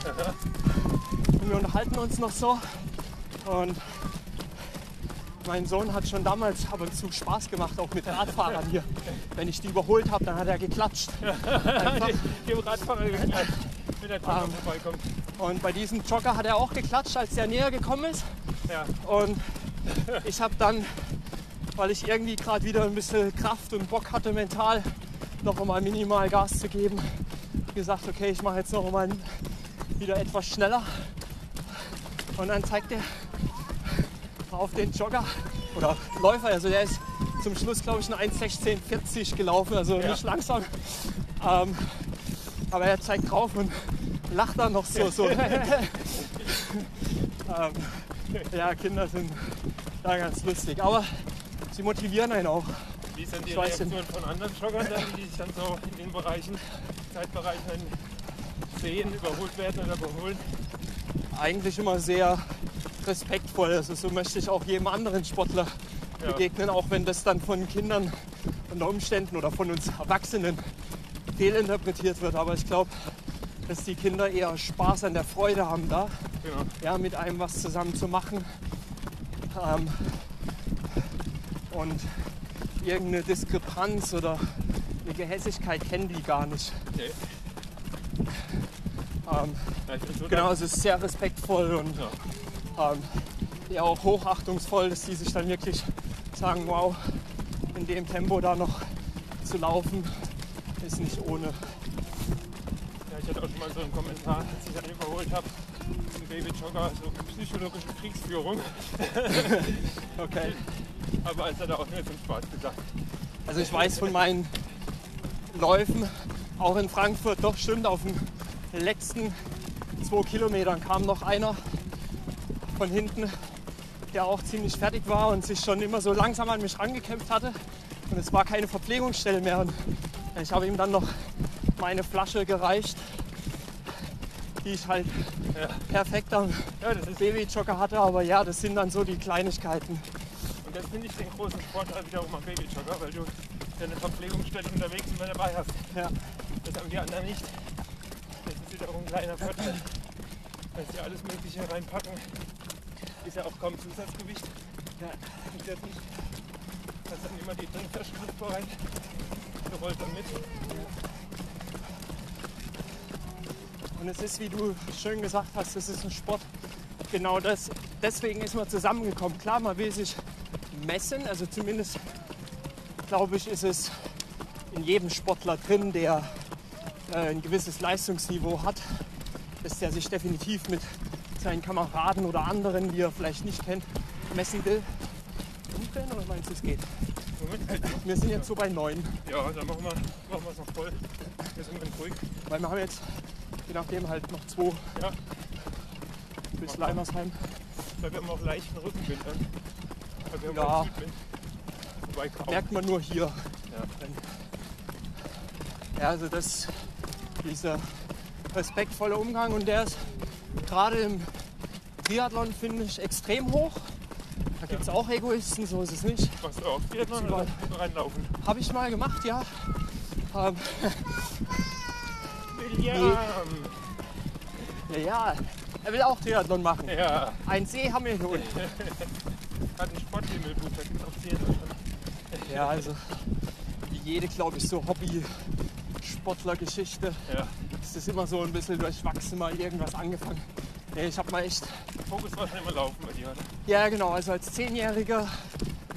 Und wir unterhalten uns noch so. Und mein Sohn hat schon damals ab und zu Spaß gemacht, auch mit Radfahrern hier. Wenn ich die überholt habe, dann hat er geklatscht. Einfach. Dem Radfahrer gleich, wenn der Tanker Ähm. vorbeikommt. Und bei diesem Jogger hat er auch geklatscht, als der näher gekommen ist. Ja. Und ich habe dann, weil ich irgendwie gerade wieder ein bisschen Kraft und Bock hatte, mental noch einmal minimal Gas zu geben, gesagt, okay, ich mache jetzt noch einmal wieder etwas schneller. Und dann zeigt er auf den Jogger oder Läufer, also der ist zum Schluss, glaube ich, eine 1,1640 gelaufen, also Ja. nicht langsam. Ähm, aber er zeigt drauf und lacht dann noch so. so. ähm, ja, Kinder sind da ganz lustig, aber sie motivieren einen auch. Wie sind die Reaktionen von anderen Joggern, dann, die sich dann so in den Bereichen, Zeitbereichen sehen, überholt werden oder überholen? Eigentlich immer sehr respektvoll. Also so möchte ich auch jedem anderen Sportler Ja. begegnen, auch wenn das dann von Kindern unter Umständen oder von uns Erwachsenen fehlinterpretiert wird. Aber ich glaube, dass die Kinder eher Spaß an der Freude haben da, Genau. ja, mit einem was zusammen zu machen. Ähm, und irgendeine Diskrepanz oder eine Gehässigkeit kennen die gar nicht. Okay. Ähm, Ja, genau, es ist sehr respektvoll und Ja. ähm, ja auch hochachtungsvoll, dass die sich dann wirklich sagen, wow, in dem Tempo da noch zu laufen, ist nicht ohne. Ja, ich hatte auch schon mal so einen Kommentar, als ich dann überholt habe, ein Babyjogger, so psychologische Kriegsführung. Okay. Aber er da auch nur zum Spaß gesagt. Also ich weiß von meinen Läufen, auch in Frankfurt, doch stimmt, auf den letzten zwei Kilometern kam noch einer von hinten, der auch ziemlich fertig war und sich schon immer so langsam an mich rangekämpft hatte. Und es war keine Verpflegungsstelle mehr. Und ich habe ihm dann noch meine Flasche gereicht, die ich halt Ja. perfekt am Ja, ist, Babyjogger hatte. Aber ja, das sind dann so die Kleinigkeiten. und das finde ich den großen Vorteil wiederum am Babyjogger, weil du deine Verpflegungsstelle unterwegs immer dabei hast. Ja. Das haben die anderen nicht. Das ist wiederum ein kleiner Vorteil. Weil sie alles Mögliche reinpacken. Ist ja auch kaum Zusatzgewicht. Ja. Zusätzlich. Hast dann immer die Trinkflaschen bereit. Du rollst dann mit. Und es ist, wie du schön gesagt hast, es ist ein Sport. Genau das. Deswegen ist man zusammengekommen. Klar, man will sich messen. Also zumindest glaube ich, ist es in jedem Sportler drin, der äh, ein gewisses Leistungsniveau hat, dass der sich definitiv mit seinen Kameraden oder anderen, die er vielleicht nicht kennt, messen will. Umdrehen oder meinst du, es geht? Wir sind jetzt so bei 9, ja, dann machen wir machen wir es noch voll. Wir sind ganz ruhig. weil wir haben jetzt, je nachdem, halt noch zwei Ja, bis Leimersheim. weil wir haben auch leichten Rückenwind. Ne? Weil wir haben Ja. Wobei kaum. Merkt man nur hier. Ja. Ja, also das, dieser respektvolle Umgang und der ist gerade im Triathlon, finde ich, extrem hoch. Da gibt es auch Egoisten, so ist es nicht. Du auch Triathlon reinlaufen? Habe ich mal gemacht, ja. Ähm! ja, ja, er will auch Triathlon machen. Ja, Ein See haben wir hier unten. hat ein Sporthimmelbuch, da gibt es auch Triathlon. Ja, also wie jede, glaube ich, so Hobby-Sportler-Geschichte Ja, ist das immer so ein bisschen durchwachsen, mal irgendwas angefangen. Nee, ich habe mal echt Fokus war schon immer Laufen bei dir, oder? Ja, genau. Also als Zehnjähriger,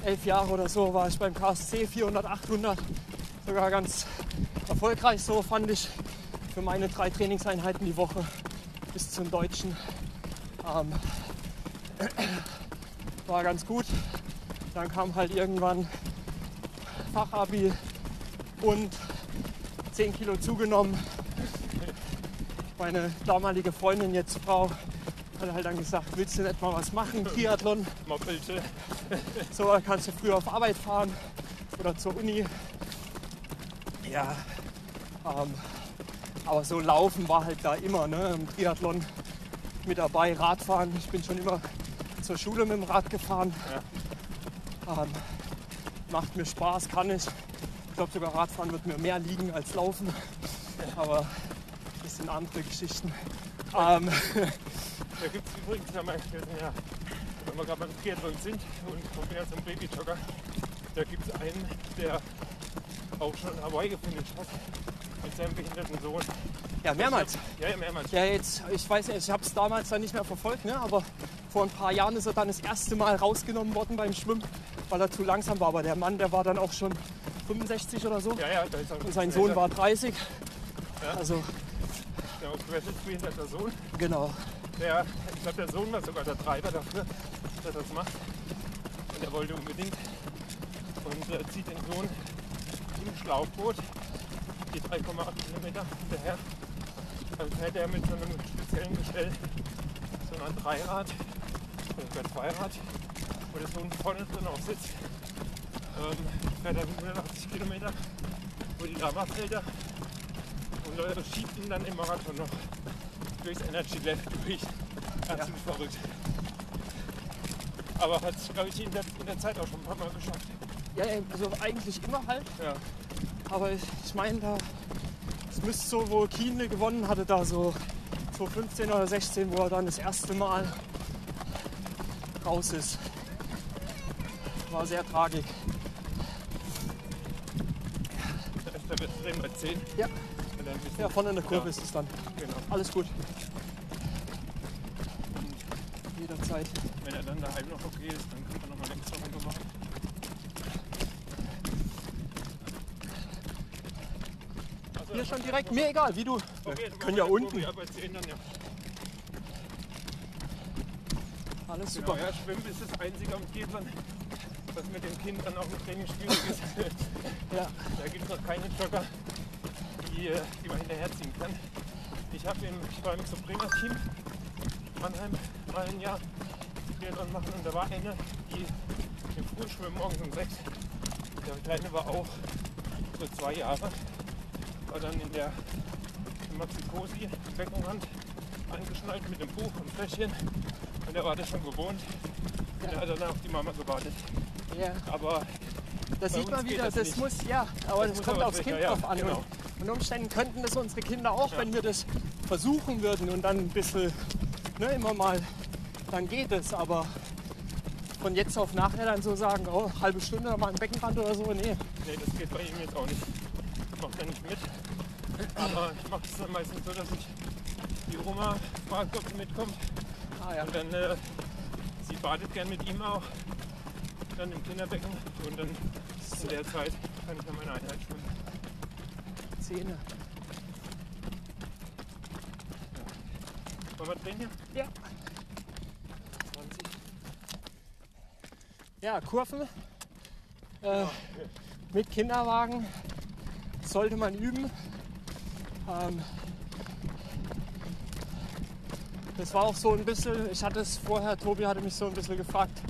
elf Jahre oder so, war ich beim KSC 400, 800. Sogar ganz erfolgreich so, fand ich, für meine drei Trainingseinheiten die Woche bis zum Deutschen. Ähm, war ganz gut. Dann kam halt irgendwann Fachabi und 10 Kilo zugenommen. Meine damalige Freundin, jetzt Frau, hat halt dann gesagt, willst du nicht mal was machen, Triathlon? Moppelte. So, dann kannst du früher auf Arbeit fahren oder zur Uni. Ja, ähm, aber so laufen war halt da immer, ne? Im Triathlon mit dabei, Radfahren. Ich bin schon immer zur Schule mit dem Rad gefahren. Ähm, macht mir Spaß, kann ich. Ich glaube sogar Radfahren wird mir mehr liegen als Laufen. Aber das sind andere Geschichten. Ähm, Da gibt es übrigens, ja, sind ja, wenn wir gerade beim Triathlon sind und kommen ja zum Babyjogger, da gibt es einen, der auch schon Hawaii gefinisht hat mit seinem behinderten Sohn. ja, mehrmals. Ja, ja, mehrmals. Ja, jetzt, ich weiß nicht, ich habe es damals dann nicht mehr verfolgt, ne? aber vor ein paar Jahren ist er dann das erste Mal rausgenommen worden beim Schwimmen, weil er zu langsam war. Aber der Mann, der war dann auch schon 65 oder so Ja, ja, da ist auch und sein Sohn war 30. Ja. Also, Der querschnittsbehinderter Sohn. genau. Der, ich glaube, der Sohn war sogar der Treiber dafür, dass er das macht. Und er wollte unbedingt. Und äh, zieht den Sohn im Schlauchboot die 3,8 Kilometer hinterher. Dann fährt er mit so einem speziellen Gestell, so einer Dreirad oder sogar Zweirad, wo der Sohn vorne drin auch sitzt. Ähm, fährt er 180 Kilometer über die Lavafelder und äh, schiebt ihn dann im Marathon noch durchs Energy Lab durch. Absolut verrückt. Aber hat es, glaube ich, in der, in der Zeit auch schon ein paar Mal geschafft. Ja, also eigentlich immer halt. Ja. Aber ich, ich meine, da, es müsste so, wo Kienle gewonnen hatte, da so 2015 oder 16, wo er dann das erste Mal raus ist. War sehr tragisch. Da wird es bei 10. Ja. Ja, vorne in der Kurve Ja. ist es dann. Genau. Alles gut. Jederzeit. Wenn er dann daheim noch okay ist, dann kann man nochmal längst noch runter machen. Also, Hier schon direkt, mir egal, wie du. Okay, Wir können ja unten. Ja, bei 10 dann ja. Alles Genau, super. ja, Schwimmen ist das einzige am Triathlon, was mit dem Kind dann auch im Training schwierig ist. Ja. Da gibt es noch keine Jogger, die, äh, die man hinterherziehen kann. Ich, hab im, ich war im Suprema-Team Mannheim mal ein Jahr Triathlon machen und da war eine, die im Frühschwimmen morgens um sechs. Der Kleine war auch so zwei Jahre. War dann in der Maxi-Cosi im Beckenrand angeschnallt mit dem Buch und Fläschchen. Und er war das schon gewohnt. Und er hat dann auf die Mama gewartet. ja. Aber Da Bei sieht man wieder, das das, muss, ja, aber Das das, kommt aber aufs Kind ja, drauf an. genau. Und Umständen könnten das unsere Kinder auch, wenn wir das versuchen würden und dann ein bisschen, ne, immer mal, dann geht es. Aber von jetzt auf nachher dann so sagen, oh, halbe Stunde mal im Beckenrand oder so, nee. Nee, das geht bei ihm jetzt auch nicht. Macht er nicht mit. Aber ich mache es dann meistens so, dass ich die Oma frage, ob sie mitkommt. Ah ja. Und dann, äh, sie badet gern mit ihm auch. dann im Kinderbecken und dann in der Zeit kann ich dann meine Einheit schwimmen. Zähne. Wollen wir drehen hier? Ja. 20. Ja, Kurven äh, mit Kinderwagen sollte man üben. Ähm, das war auch so ein bisschen, ich hatte es vorher, Tobi hatte mich so ein bisschen gefragt,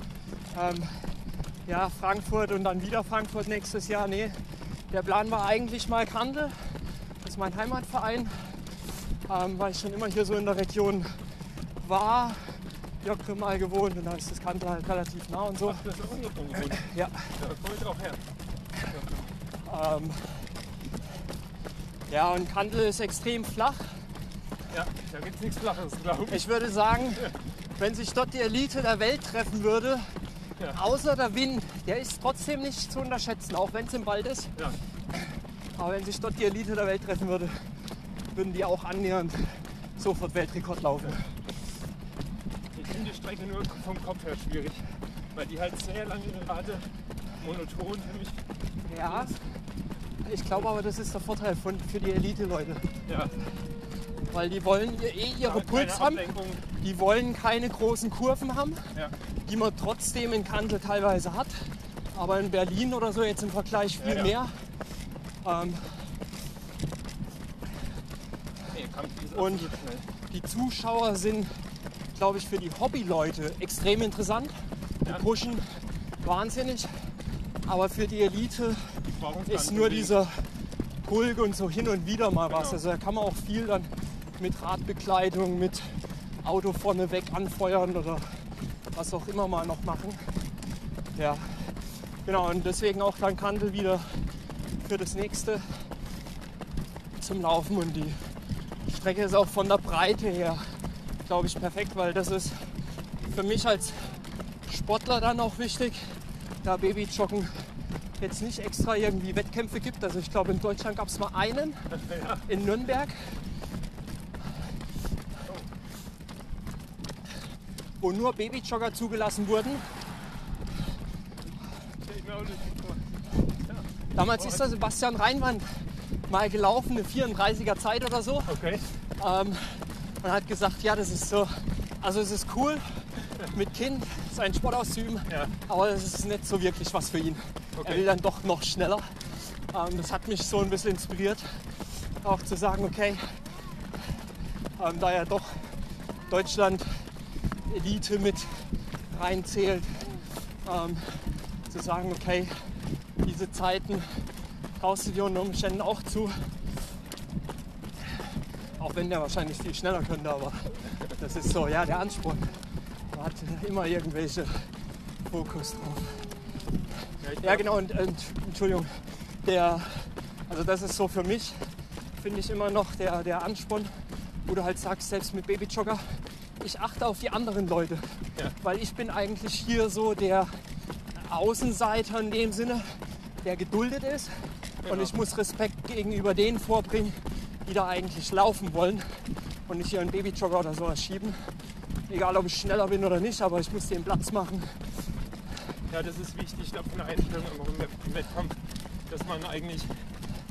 ähm, ja, Frankfurt und dann wieder Frankfurt nächstes Jahr. Nee, der Plan war eigentlich mal Kandel, das ist mein Heimatverein, ähm, weil ich schon immer hier so in der Region war. Jocke mal gewohnt und da ist das Kandel halt relativ nah und so. Ach, das ist auch ungewohnt. Ja, Da komme ich auch her. ähm, ja, und Kandel ist extrem flach. Ja, da gibt es nichts Flaches, glaube ich. Ich würde sagen, wenn sich dort die Elite der Welt treffen würde, Ja. außer der Wind, der ist trotzdem nicht zu unterschätzen, auch wenn es im Wald ist. Ja. Aber wenn sich dort die Elite der Welt treffen würde, würden die auch annähernd sofort Weltrekord laufen. Ich finde die Strecke nur vom Kopf her schwierig, weil die halt sehr lange gerade monoton für mich. Ja, ich glaube aber, das ist der Vorteil von, für die Elite-Leute. Ja, Weil die wollen ihr, eh ihre keine Puls haben, die wollen keine großen Kurven haben, Ja. die man trotzdem in Kante teilweise hat. Aber in Berlin oder so jetzt im Vergleich viel Ja, ja. mehr. Ähm, Nee, Und- die Zuschauer sind, glaube ich, für die Hobbyleute extrem interessant. Die Ja. pushen wahnsinnig. Aber für die Elite Die ist nur dieser Pulk und so hin und wieder mal was. Genau. Also da kann man auch viel dann mit Radbekleidung, mit Auto vorne weg anfeuern oder was auch immer mal noch machen. Ja, genau. Und deswegen auch dann Kandel wieder für das nächste zum Laufen. Und die Strecke ist auch von der Breite her, glaube ich, perfekt, weil das ist für mich als Sportler dann auch wichtig, da Babyjoggen jetzt nicht extra irgendwie Wettkämpfe gibt. Also ich glaube, in Deutschland gab es mal einen in Nürnberg. Wo nur Babyjogger zugelassen wurden. Damals ist der Sebastian Reinwand mal gelaufen, eine 34er Zeit oder so. Okay. Ähm, und hat gesagt, ja, das ist so, also es ist cool, mit Kind seinen Sport auszuüben, Ja. aber es ist nicht so wirklich was für ihn. Okay. Er will dann doch noch schneller. Ähm, das hat mich so ein bisschen inspiriert, auch zu sagen, okay, ähm, da ja doch Deutschland Elite mit reinzählt, ähm, zu sagen, okay, diese Zeiten traust du dir unter Umständen auch zu. Auch wenn der wahrscheinlich viel schneller könnte, aber das ist so, ja, der Ansporn. Hat immer irgendwelche Fokus drauf. Ja, genau, und, und Entschuldigung, der, also das ist so für mich, finde ich immer noch der, der Ansporn, wo du halt sagst, selbst mit Babyjogger, ich achte auf die anderen Leute. Ja. Weil ich bin eigentlich hier so der Außenseiter in dem Sinne, der geduldet ist. Und Genau. ich muss Respekt gegenüber denen vorbringen, die da eigentlich laufen wollen und nicht hier einen Babyjogger oder sowas schieben. Egal, ob ich schneller bin oder nicht, aber ich muss den Platz machen. Ja, das ist wichtig, ich glaube, eine Einstellung im Wett- im Wettkampf, dass man eigentlich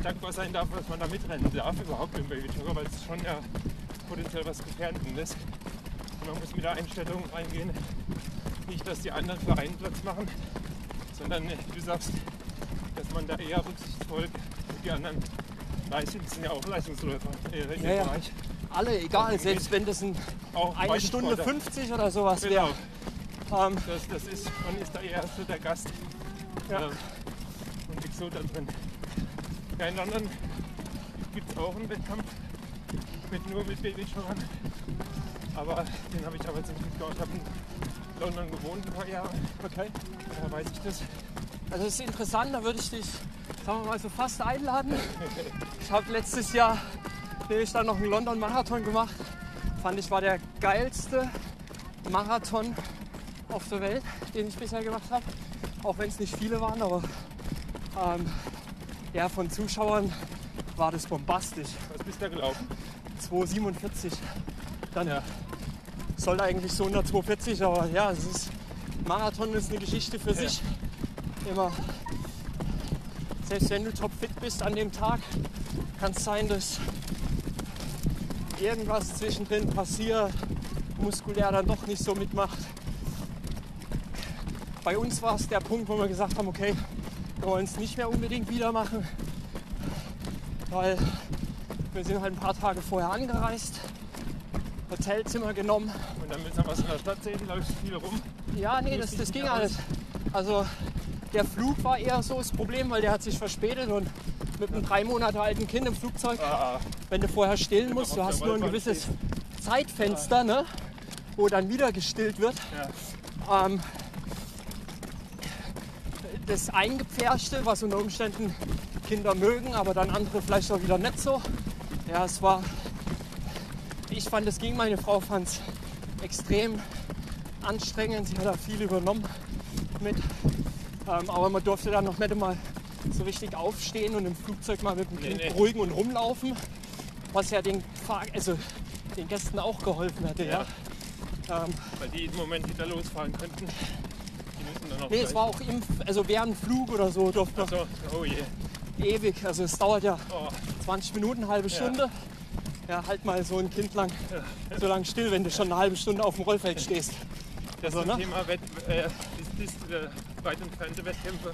dankbar sein darf, dass man da mitrennen darf, überhaupt im Babyjogger, weil es schon ja potenziell was Gefährdendes ist. Und man muss mit der Einstellung reingehen, nicht, dass die anderen für einen Platz machen, sondern, du sagst, dass man da eher rücksichtsvoll mit die anderen Leistung, das sind ja auch Leistungsläufer äh, in Ja, dem ja. Bereich. Alle, egal, selbst wenn das ein, Auch eine Stunde Breitensportler. 50 oder sowas Genau, wäre. Ähm, das, das ist, man ist da eher so der Gast Ja. ähm, und liegt so da drin. Ja, in London gibt es auch einen Wettkampf mit nur mit Babyjoggern. Aber den habe ich aber zum Glück dort. Ich habe in London gewohnt ein paar Jahre. okay. Da weiß ich das. Also es ist interessant, da würde ich dich, sagen wir mal, so fast einladen. Ich habe letztes Jahr nämlich dann noch einen London-Marathon gemacht. Fand ich war der geilste Marathon auf der Welt, den ich bisher gemacht habe. Auch wenn es nicht viele waren, aber ähm, ja, von Zuschauern war das bombastisch. Was bist du da gelaufen? 2,47. Dann Ja. sollte eigentlich so unter 2,40, aber ja, es ist Marathon ist eine Geschichte für Ja. sich. immer, selbst wenn du topfit bist an dem Tag, kann es sein, dass irgendwas zwischendrin passiert, muskulär dann doch nicht so mitmacht. Bei uns war es der Punkt, wo wir gesagt haben, okay, wir wollen es nicht mehr unbedingt wieder machen, weil wir sind halt ein paar Tage vorher angereist, Hotelzimmer genommen. Und dann willst du was in der Stadt sehen, läufst viel rum. Ja, nee, das, das ging alles. Also der Flug war eher so das Problem, weil der hat sich verspätet und mit einem drei Monate alten Kind im Flugzeug, Ah, wenn du vorher stillen musst, du hast nur ein gewisses Zeitfenster, ne, wo dann wieder gestillt wird. ja. Ähm, das Eingepferchte, was unter Umständen Kinder mögen, aber dann andere vielleicht auch wieder nicht so. Ja, es war, ich fand es ging, meine Frau fand es extrem anstrengend. Sie hat da viel übernommen mit. Ähm, aber man durfte dann noch nicht mal so richtig aufstehen und im Flugzeug mal mit dem Nee, Kind nee. beruhigen und rumlaufen, was ja den, Fahr also den Gästen auch geholfen hätte. Ja. Ähm, Weil die im Moment wieder losfahren könnten. Die müssen dann auch Nee, es war auch im, also während Flug oder so durfte man So, oh je. ewig. Also es dauert ja Oh, 20 Minuten, eine halbe Ja. Stunde. Ja, halt mal so ein Kind lang so lang still, wenn du schon eine halbe Stunde auf dem Rollfeld stehst. das Also, ne? Thema Wett, äh, ist, ist, äh, weit entfernte Wettkämpfe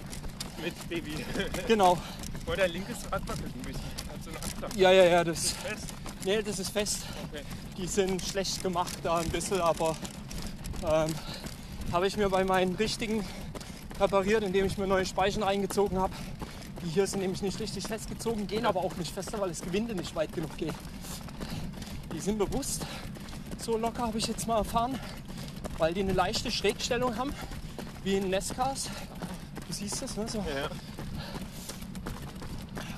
mit Baby. Genau. War dein linkes Rad wackelt ein bisschen. Hat so eine. Ja, ja, ja, das, Fest? nee, das ist fest. Okay. Die sind schlecht gemacht da ein bisschen, aber ähm, habe ich mir bei meinen richtigen repariert, indem ich mir neue Speichen reingezogen habe. Die hier sind nämlich nicht richtig festgezogen, gehen aber auch nicht fester, weil das Gewinde nicht weit genug geht. Die sind bewusst so locker, habe ich jetzt mal erfahren, weil die eine leichte Schrägstellung haben, wie in Nescas. Du siehst das, ne? So. Ja,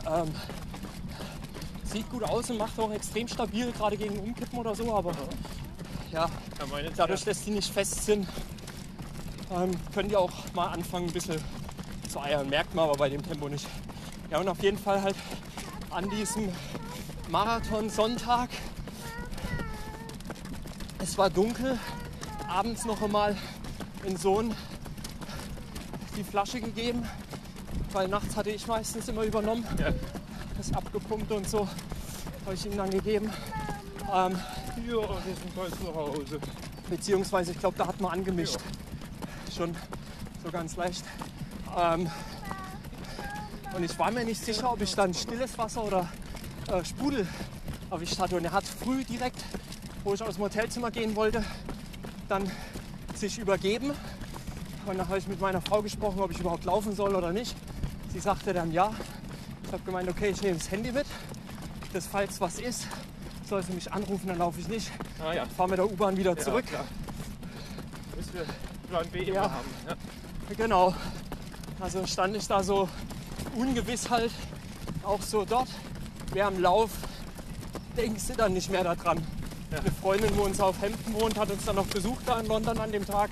Ähm, sieht gut aus und macht auch extrem stabil, gerade gegen Umkippen oder so, aber ja, ja dadurch, dass die nicht fest sind, ähm, können die auch mal anfangen, ein bisschen zu eiern. Merkt man aber bei dem Tempo nicht. Ja, und auf jeden Fall halt an diesem Marathon-Sonntag. Es war dunkel, abends noch einmal in Sohn die Flasche gegeben, weil nachts hatte ich meistens immer übernommen, Ja. das abgepumpt und so habe ich ihm dann gegeben. Ähm, Ja, sind bald zu Hause. Beziehungsweise, ich glaube, da hat man angemischt. Schon so ganz leicht. Ähm, und ich war mir nicht sicher, ob ich dann stilles Wasser oder äh, Sprudel erwischt hatte. Und er hat früh direkt, wo ich aus dem Hotelzimmer gehen wollte, dann sich übergeben. Und dann habe ich mit meiner Frau gesprochen, ob ich überhaupt laufen soll oder nicht. Sie sagte dann ja. Ich habe gemeint, okay, ich nehme das Handy mit. Das, falls was ist, soll sie mich anrufen, dann laufe ich nicht. Ah ja. Fahre mit der U-Bahn wieder zurück. Ja, klar. Müssen wir Plan B Ja. haben. Ja. Genau. Also stand ich da so ungewiss halt, auch so dort. Während dem Lauf denkst du dann nicht mehr daran. Ja. Eine Freundin, wo uns auf Hemden wohnt, hat uns dann noch besucht da in London an dem Tag.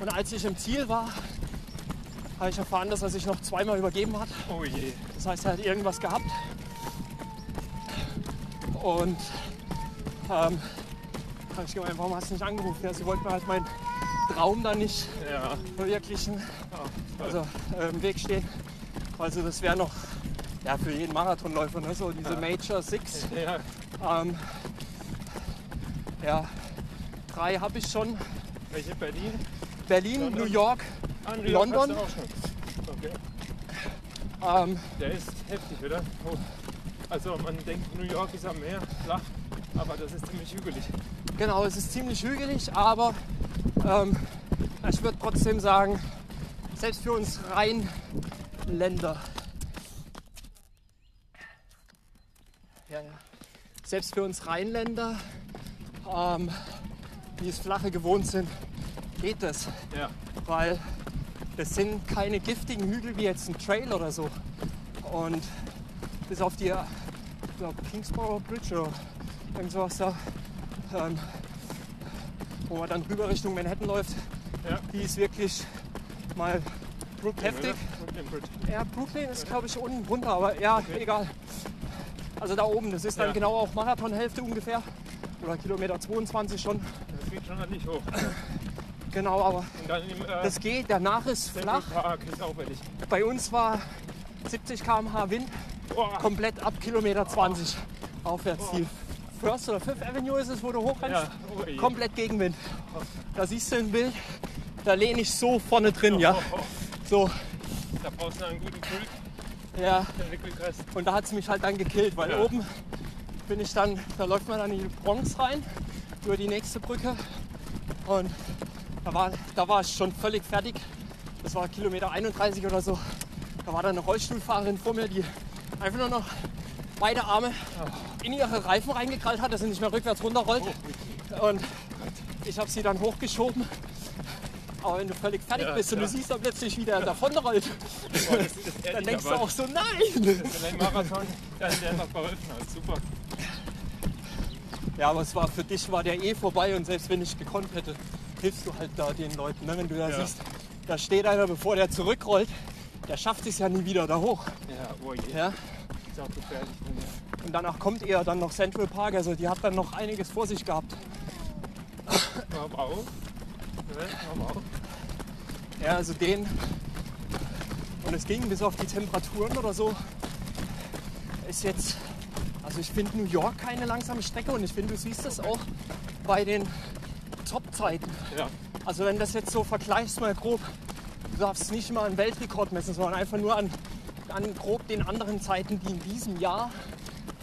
Und als ich im Ziel war, habe ich erfahren, dass er sich noch zweimal übergeben hat. Oh je. Das heißt, er hat irgendwas gehabt. Und ähm, habe ich gemeint, warum hast du nicht angerufen? Ja, sie wollten mir halt meinen Traum da nicht Ja. verwirklichen, Ah, also äh, im Weg stehen. Also das wäre noch ja, für jeden Marathonläufer, ne? so diese Ja. Major Six. ja. Ähm, ja, drei habe ich schon. Welche Berlin? Berlin, London. New York. Ah, New York London? Okay. Ähm, Der ist heftig, oder? Oh. Also man denkt, New York ist am Meer, flach, aber das ist ziemlich hügelig. genau, es ist ziemlich hügelig, aber ähm, ich würde trotzdem sagen, selbst für uns Rheinländer, ja, ja. selbst für uns Rheinländer, ähm, die es flache gewohnt sind, geht das. Ja. weil das sind keine giftigen Hügel wie jetzt ein Trail oder so. Und bis auf die ich glaub, Kingsborough Bridge oder irgend sowas da, ähm, wo man dann rüber Richtung Manhattan läuft, Ja. die ist wirklich mal heftig. Oder? Brooklyn. Ja, Brooklyn ist glaube ich unten runter, aber ja, egal. Also da oben, das ist dann Ja. genau auch Marathonhälfte ungefähr. Oder Kilometer 22 schon. Das geht schon an dich hoch. Genau, aber im äh, das geht. Danach ist flach. Ist. Bei uns war 70 km/h Wind, Boah. komplett ab Kilometer 20 aufwärts. Die First oder Fifth Avenue ist es, wo du hochrennst. Ja, oh. Komplett Gegenwind. Da siehst du ein Bild, da lehne ich so vorne drin, ja. Oh, oh, So, Da brauchst du einen guten Pult, ja. Und da hat es mich halt dann gekillt, weil Ja. oben bin ich dann, da läuft man dann in die Bronx rein, über die nächste Brücke. Und da war, da war ich schon völlig fertig. Das war Kilometer 31 oder so. Da war dann eine Rollstuhlfahrerin vor mir, die einfach nur noch beide Arme in ihre Reifen reingekrallt hat, dass sie nicht mehr rückwärts runterrollt. Und ich habe sie dann hochgeschoben. Aber wenn du völlig fertig Ja, bist und du klar. siehst dann plötzlich, wie der davonrollt, Boah, das, das dann denkst du auch so, nein! Das ist ein Marathon, der der noch geholfen hat. Super. Ja, aber es war für dich war der eh vorbei und selbst wenn ich gekonnt hätte, hilfst du halt da den Leuten. Ne? Wenn du da Ja. siehst, da steht einer, bevor der zurückrollt, der schafft es ja nie wieder da hoch. Ja, oh je. Ja? Ist auch gefährlich. Und danach kommt eher dann noch Central Park, also die hat dann noch einiges vor sich gehabt. Auf. Ne? Hör auf. Ja, also den. Und es ging bis auf die Temperaturen oder so. Ist jetzt. Also ich finde New York keine langsame Strecke und ich finde, du siehst es auch bei den Top-Zeiten. Ja. Also wenn das jetzt so vergleichst mal grob, du darfst nicht mal einen Weltrekord messen, sondern einfach nur an, an grob den anderen Zeiten, die in diesem Jahr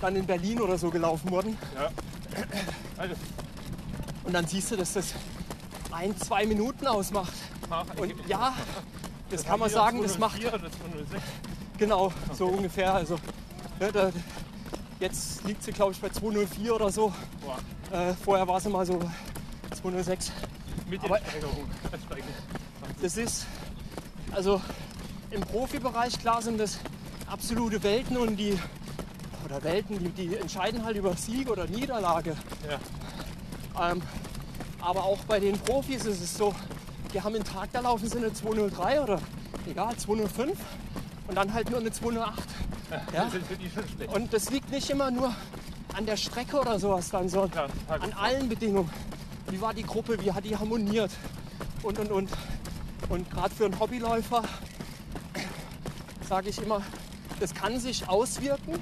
dann in Berlin oder so gelaufen wurden. ja. Also, Und dann siehst du, dass das ein, zwei Minuten ausmacht. mach Und ja, das kann man sagen, das macht 204 oder 206. genau so ungefähr. Also ne, da, jetzt liegt sie glaube ich bei 204 oder so. Äh, vorher war sie mal so 206. mit Entsteigerung. Steigen. Das ist, also im Profibereich klar sind das absolute Welten und die, oder Welten, die, die entscheiden halt über Sieg oder Niederlage. Ja. Ähm, aber auch bei den Profis ist es so, die haben einen Tag, da laufen sie eine 203 oder egal, 205 und dann halt nur eine 208. Ja? Schlecht. Und das liegt nicht immer nur an der Strecke oder sowas dann, sondern Ja, an allen Bedingungen. Wie war die Gruppe, wie hat die harmoniert und und und. Und gerade für einen Hobbyläufer sage ich immer, das kann sich auswirken,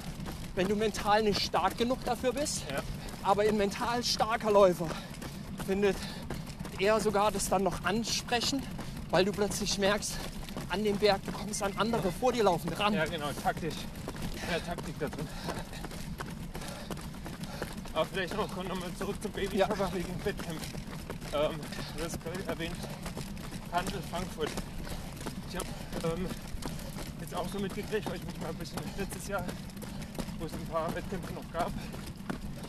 wenn du mental nicht stark genug dafür bist. Ja. Aber ein mental starker Läufer findet eher sogar das dann noch ansprechen, weil du plötzlich merkst, an dem Berg, du kommst an andere vor dir laufen ran. Ja, genau, taktisch. Mehr Taktik da drin. Aber vielleicht noch nochmal zurück zum Baby Ja. wegen Wettkämpfen. Ähm, du hast gerade erwähnt, Handel Frankfurt. Ich habe ähm, jetzt auch so mitgekriegt, weil ich mich mal ein bisschen letztes Jahr, wo es ein paar Wettkämpfe noch gab,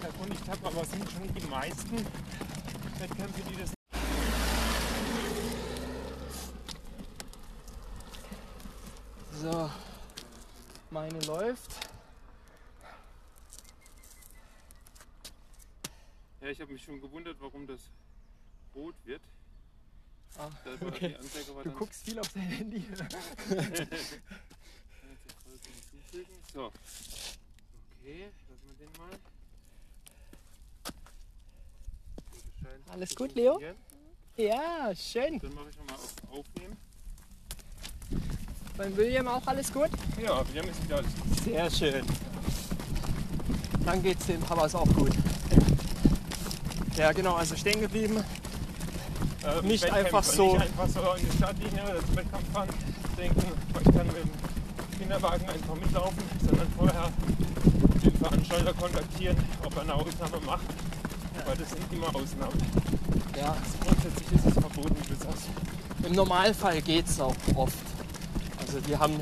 erkundigt habe, aber es sind schon die meisten Wettkämpfe, die das So, meine läuft. Ja, ich habe mich schon gewundert, warum das rot wird. Ah, okay. Du guckst viel auf dein Handy. So. Okay, lassen wir den mal. Alles gut, Leo? Ja, schön. Dann mache ich nochmal auf Aufnehmen. Beim William auch alles gut? Ja, haben jetzt wieder alles gut. Sehr schön. Dann geht's dem Papas auch gut. Ja, genau, also stehen geblieben. Ähm, Nicht Wettkämpfe, einfach so- Nicht einfach so in die Startlinie oder zum Wettkampf fahren, denken, ich kann mit dem Kinderwagen einfach mitlaufen, sondern vorher den Veranstalter kontaktieren, ob er eine Ausnahme macht. Weil das sind immer Ausnahmen. Ja, Grundsätzlich ist es verboten, wie du sagst. im Normalfall geht's auch oft. Also die haben,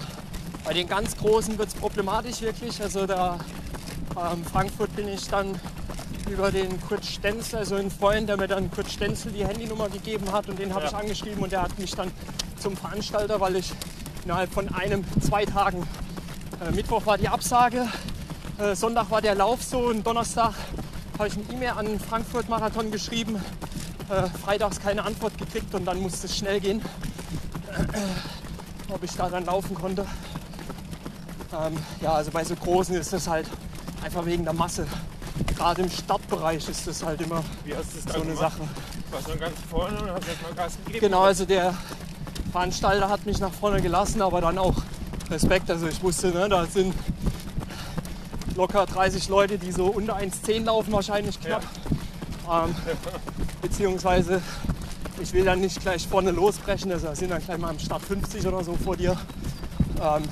bei den ganz Großen wird's problematisch wirklich. Also da ähm, Frankfurt bin ich dann über den Kurt Stenzel, also ein Freund, der mir dann Kurt Stenzel die Handynummer gegeben hat und den habe Ja. ich angeschrieben und der hat mich dann zum Veranstalter, weil ich innerhalb von einem, zwei Tagen, äh, Mittwoch war die Absage, äh, Sonntag war der Lauf so und Donnerstag habe ich eine E-Mail an den Frankfurt Marathon geschrieben, äh, freitags keine Antwort gekriegt und dann musste es schnell gehen, äh, ob ich da dann laufen konnte. Ähm, ja, also bei so großen ist das halt einfach wegen der Masse gerade im Stadtbereich ist das halt immer du so eine gemacht? Sache. Warst du ganz vorne und hast erstmal Gas gegeben? Genau, also der Veranstalter hat mich nach vorne gelassen, aber dann auch Respekt. Also ich wusste, ne, da sind locker 30 Leute, die so unter 1,10 laufen wahrscheinlich knapp. Ähm, beziehungsweise ich will dann nicht gleich vorne losbrechen, also da sind dann gleich mal am Start 50 oder so vor dir. Ähm,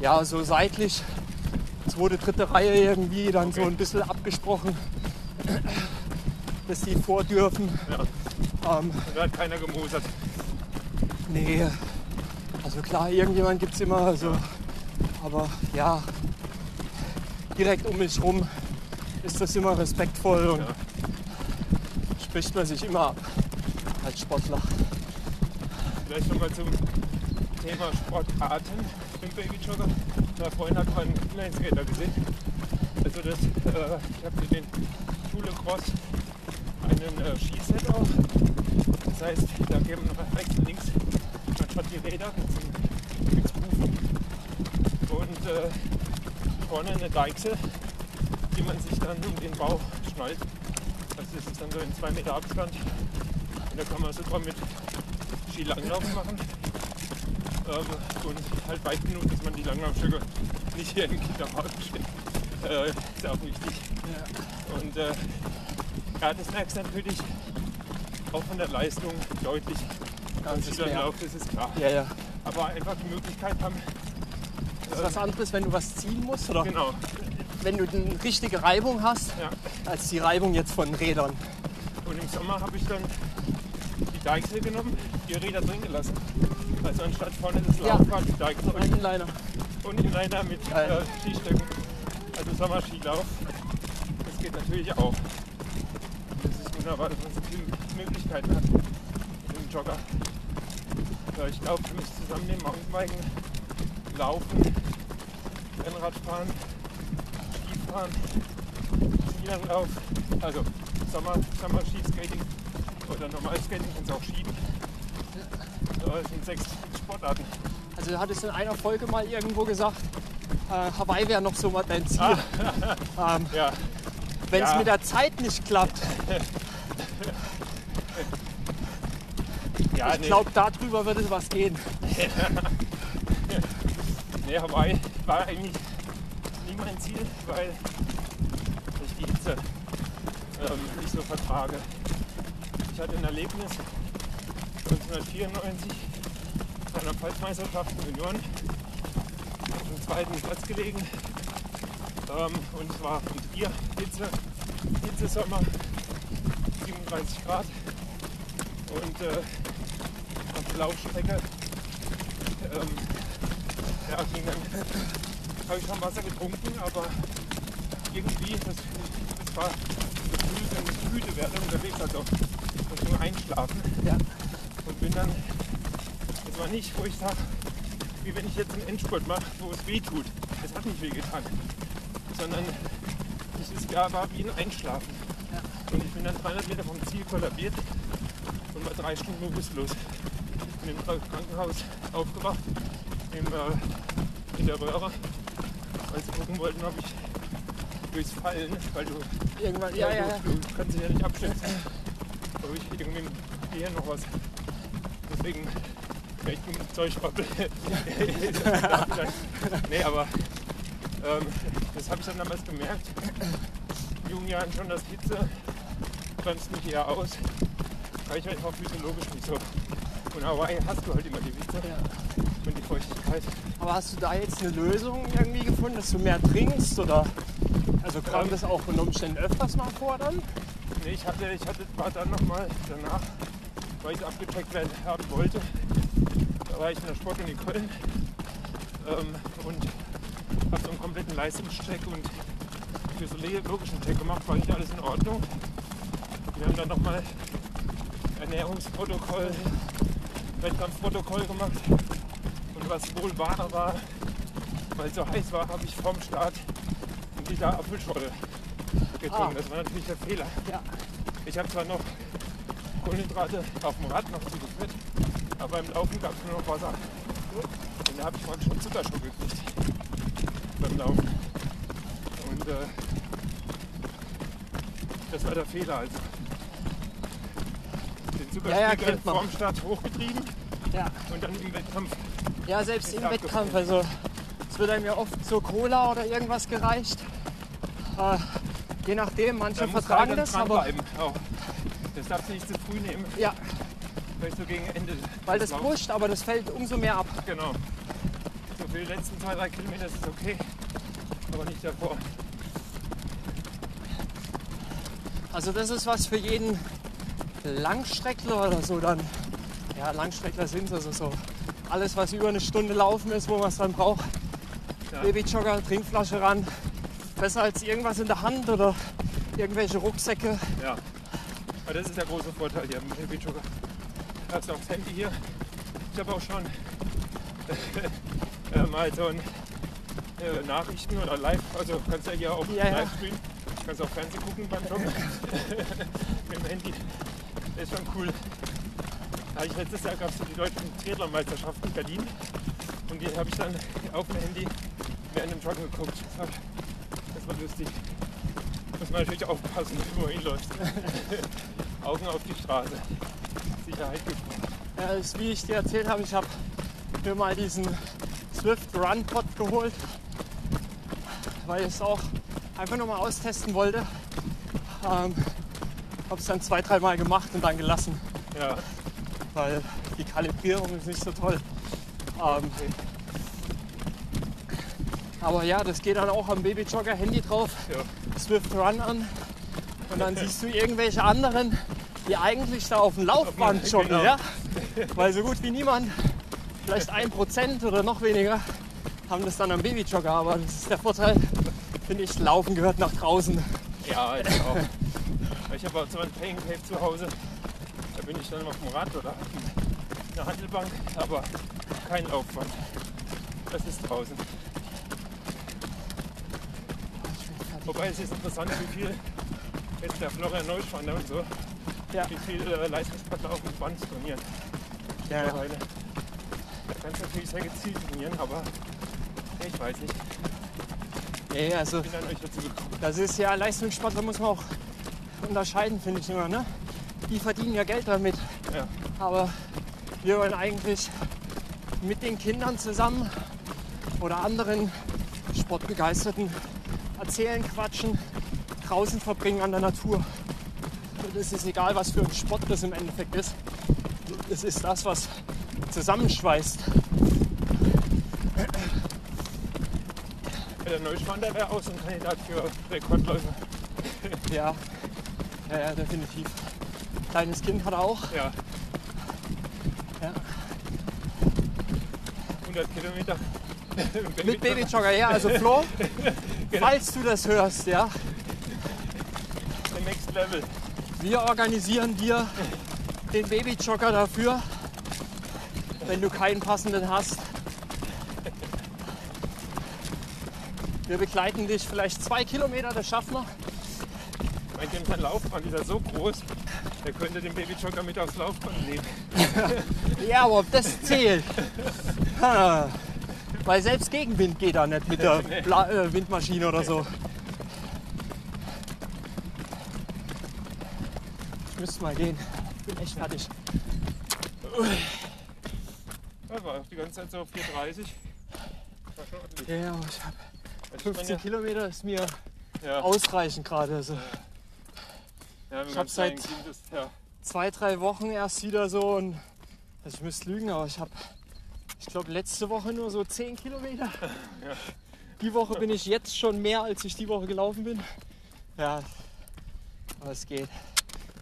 ja, so seitlich, zweite, dritte Reihe irgendwie, dann so Okay. ein bisschen abgesprochen, dass die vor dürfen. Ja. Ähm, da hat keiner gemosert. Nee, also klar, irgendjemand gibt es immer, also, aber ja, direkt um mich rum ist das immer respektvoll und Ja. spricht man sich immer ab als Sportler. Vielleicht nochmal zum Thema Sportarten im Babyjogger. Da vorhin hat man einen Inlineskater gesehen. Also das, äh, ich habe für den Schule Cross einen äh, Skiset auch. Das heißt, da geben wir rechts und links manchmal die Räder ins Kufen. Und äh, vorne eine Deichsel, die man sich dann um den Bauch schnallt. Das ist dann so in zwei Meter Abstand. Und da kann man sogar mit Skilanglauf machen. Ähm, und halt weit genug, dass man die Langlaufstücke nicht hier im Kinderwagen steht. Äh, ist auch wichtig. Und äh, ja, das merkst du natürlich auch von der Leistung deutlich. Ja, das. Skilanglauf, das ist klar. Ja, ja. Aber einfach die Möglichkeit haben, Das ist was anderes, wenn du was ziehen musst oder genau, wenn du eine richtige Reibung hast, ja. als die Reibung jetzt von Rädern. Und im Sommer habe ich dann die Deichsel genommen, die Räder drin gelassen. Also anstatt vorne das Ja. Laufrad, die Deichsel Ein Inliner. und Inliner mit Geil. äh, Skistöcken. Also Sommerskilauf. Das geht natürlich auch. Das ist wunderbar, dass man so viele Möglichkeiten hat im Jogger. Ja, ich glaube, wenn wir es zusammennehmen, Mountainbiken, Laufen, Rennradfahren, Skifahren, Skilanglauf, also Sommer, Sommer Skiskating oder Normalskating kannst du auch schieben. Ja, Das sind sechs Sportarten. Also du hattest in einer Folge mal irgendwo gesagt, äh, Hawaii wäre noch so mal dein Ziel. Ähm, Ja, wenn es Ja. mit der Zeit nicht klappt, ja ich glaube, darüber würde was gehen. Nee, Hawaii war eigentlich nie mein Ziel, weil ich die Hitze ähm, nicht so vertrage. Ich hatte ein Erlebnis 1994 bei einer Pfalzmeisterschaft in auf dem zweiten Platz gelegen. Ähm, und es war von Trier Hitze, Hitzesommer, 37 Grad. Und äh, auf der Laufstrecke ähm, ja, habe ich schon Wasser getrunken, aber irgendwie, das, das war gefühlt, ich müde werde unterwegs, also Richtung Einschlafen. Ja. Bin dann, das war nicht, wo ich sage, wie wenn ich jetzt einen Endspurt mache, wo es weh tut. Es hat nicht weh getan, sondern es ist, ja, war wie ein Einschlafen. Und ich bin dann 300 Meter vom Ziel kollabiert und war drei Stunden bewusstlos. Bin im Krankenhaus aufgewacht, im, äh, in der Röhre, weil sie gucken wollten, ob ich durchs Fallen, weil du, Irgendwann, ja, ja, ja. du, du kannst dich ja nicht abschätzen, ob ich irgendwie im Gehirn noch was. Ich im Zeug das Nee, aber ähm, das habe ich dann damals gemerkt. In jungen Jahren schon, dass Hitze bremst mich eher aus. Weil ich einfach physiologisch nicht so. Und Hawaii hast du halt immer die Hitze und die Feuchtigkeit. Aber hast du da jetzt eine Lösung irgendwie gefunden, dass du mehr trinkst oder also kam Ähm. das auch unter Umständen öfters mal vor dann? Nee, ich hatte, ich hatte war dann nochmal danach, weil ich abgecheckt werden haben wollte. Da war ich in der Sportuni Köln ähm, und habe so einen kompletten Leistungscheck und physiologischen Check gemacht, war nicht alles in Ordnung. Wir haben dann nochmal Ernährungsprotokoll, Wettkampfprotokoll gemacht. Und was wohl wahr war, weil es so heiß war, habe ich vorm Start einen Liter Apfelschorle getrunken. Ah. Das war natürlich der Fehler. Ja. Ich habe zwar noch Kohlenhydrate auf dem Rad noch zugeführt, aber im Laufen gab es nur noch Wasser. Und da habe ich einen Zuckerschock gekriegt beim Laufen. Und äh, Das war der Fehler also. Den Ja, ja, Zuckerspiegel kennt man. vorm Start hochgetrieben Ja. und dann im Wettkampf. Ja, selbst im. Wettkampf. Also es wird einem ja oft so Cola oder irgendwas gereicht. Äh, je nachdem, manche Da vertragen das, aber dranbleiben. Auch. Das darfst du nicht zu früh nehmen, ja, vielleicht so gegen Ende. weil das Laufs. pusht, aber das fällt umso mehr ab. Genau. So für die letzten zwei, drei Kilometer ist es okay, aber nicht davor. Also das ist was für jeden Langstreckler oder so dann. Ja, Langstreckler sind es also so. Alles, was über eine Stunde laufen ist, wo man es dann braucht. Ja. Babyjogger, Trinkflasche ran. Besser als irgendwas in der Hand oder irgendwelche Rucksäcke. Ja. Aber das ist der große Vorteil hier am Baby Jogger. Du hast auch das Handy hier. Ich habe auch schon äh, mal so ein äh, Nachrichten oder live, also kannst ja hier auch Ja, live streamen. Kannst auch Fernsehen gucken beim Joggen mit dem Handy. Das ist schon cool. Da ich letztes Jahr gab es so die deutschen Triathlon-Meisterschaften in Berlin und die habe ich dann auf dem Handy während dem Joggen geguckt. Das war, das war lustig. Muss man natürlich aufpassen, wo man hinläuft. Augen auf die Straße. Sicherheit gesprochen. Ja, ist, wie ich dir erzählt habe, ich habe mir mal diesen Swift Run Pod geholt, weil ich es auch einfach nur mal austesten wollte. Ähm, habe es dann zwei, dreimal gemacht und dann gelassen, Ja, weil die Kalibrierung ist nicht so toll. Ähm, aber ja, das geht dann auch am Babyjogger Handy drauf, ja. Swift Run an und dann siehst du irgendwelche anderen, die eigentlich da auf dem Laufband joggen, genau. ja? Weil so gut wie niemand, vielleicht ein Prozent oder noch weniger, haben das dann am Babyjogger. Aber das ist der Vorteil, finde ich, Laufen gehört nach draußen. Ja, ich auch. Ich habe auch so ein Playing Cave zu Hause. Da bin ich dann auf dem Rad oder auf einer Handelbank, aber kein Laufband. Das ist draußen. Wobei es ist interessant, wie viel jetzt der Florian Neuschwander und so, Ja. wie viel äh, Leistungssportler auf dem Band trainieren. Ja, ja. Da kannst du natürlich sehr gezielt trainieren, aber ich weiß nicht. Also Ich bin an euch dazu gekommen. das ist ja Leistungssport, da muss man auch unterscheiden, finde ich immer. Ne? Die verdienen ja Geld damit. Ja. Aber wir wollen eigentlich mit den Kindern zusammen oder anderen Sportbegeisterten erzählen, quatschen, draußen verbringen an der Natur. Es ist egal, was für ein Sport das im Endeffekt ist. Es ist das, was zusammenschweißt. Der Neuschwander wäre auch so ein Kandidat für Rekordläufe. Ja, ja, ja definitiv. Kleines Kind hat er auch. Ja. Ja. 100 Kilometer. Mit Babyjogger, ja. Also Flo, falls du das hörst, ja, The next level. Wir organisieren dir den Babyjogger dafür, wenn du keinen passenden hast. Wir begleiten dich vielleicht zwei Kilometer, das schaffen wir. Mein dem sein Laufband ist ja so groß, der könnte den Babyjogger mit aufs Laufband nehmen. Ja, aber ob das zählt. Weil selbst Gegenwind geht da nicht mit der Bla äh, Windmaschine oder so. Müsste mal gehen. Ich bin echt fertig. Das war auch die ganze Zeit so auf 4,30. War schon ordentlich. Ja, aber ich habe Also 15 Kilometer ist mir Ja, ausreichend gerade. Also ja, ich man hab ganz klein seit- ist, ja. zwei, drei Wochen erst wieder so und also ich müsste lügen, aber ich habe, ich glaube, letzte Woche nur so 10 Kilometer. Ja. Die Woche bin ich jetzt schon mehr, als ich die Woche gelaufen bin. Ja, aber es geht.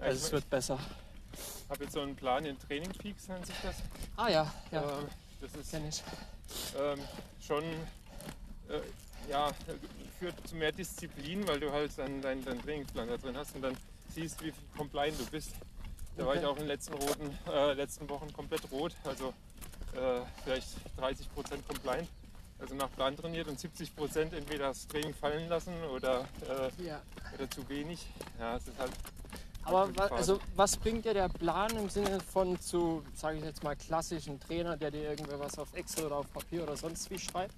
Also es ich wird besser. habe jetzt so einen Plan in Training Peaks, nennt sich das. Ah ja, ja, Ähm, das ist ich. ähm, schon äh, ja, führt zu mehr Disziplin, weil du halt dann deinen deinen Trainingsplan da drin hast und dann siehst, wie compliant du bist. Da war ich auch in den letzten, roten, äh, letzten Wochen komplett rot, also äh, vielleicht 30% compliant. Also nach Plan trainiert und 70% entweder das Training fallen lassen oder, äh, Ja. oder zu wenig. Ja, es ist halt Aber wa also, was bringt dir der Plan im Sinne von zu, sage ich jetzt mal, klassischen Trainer, der dir irgendwas auf Excel oder auf Papier oder sonst wie schreibt?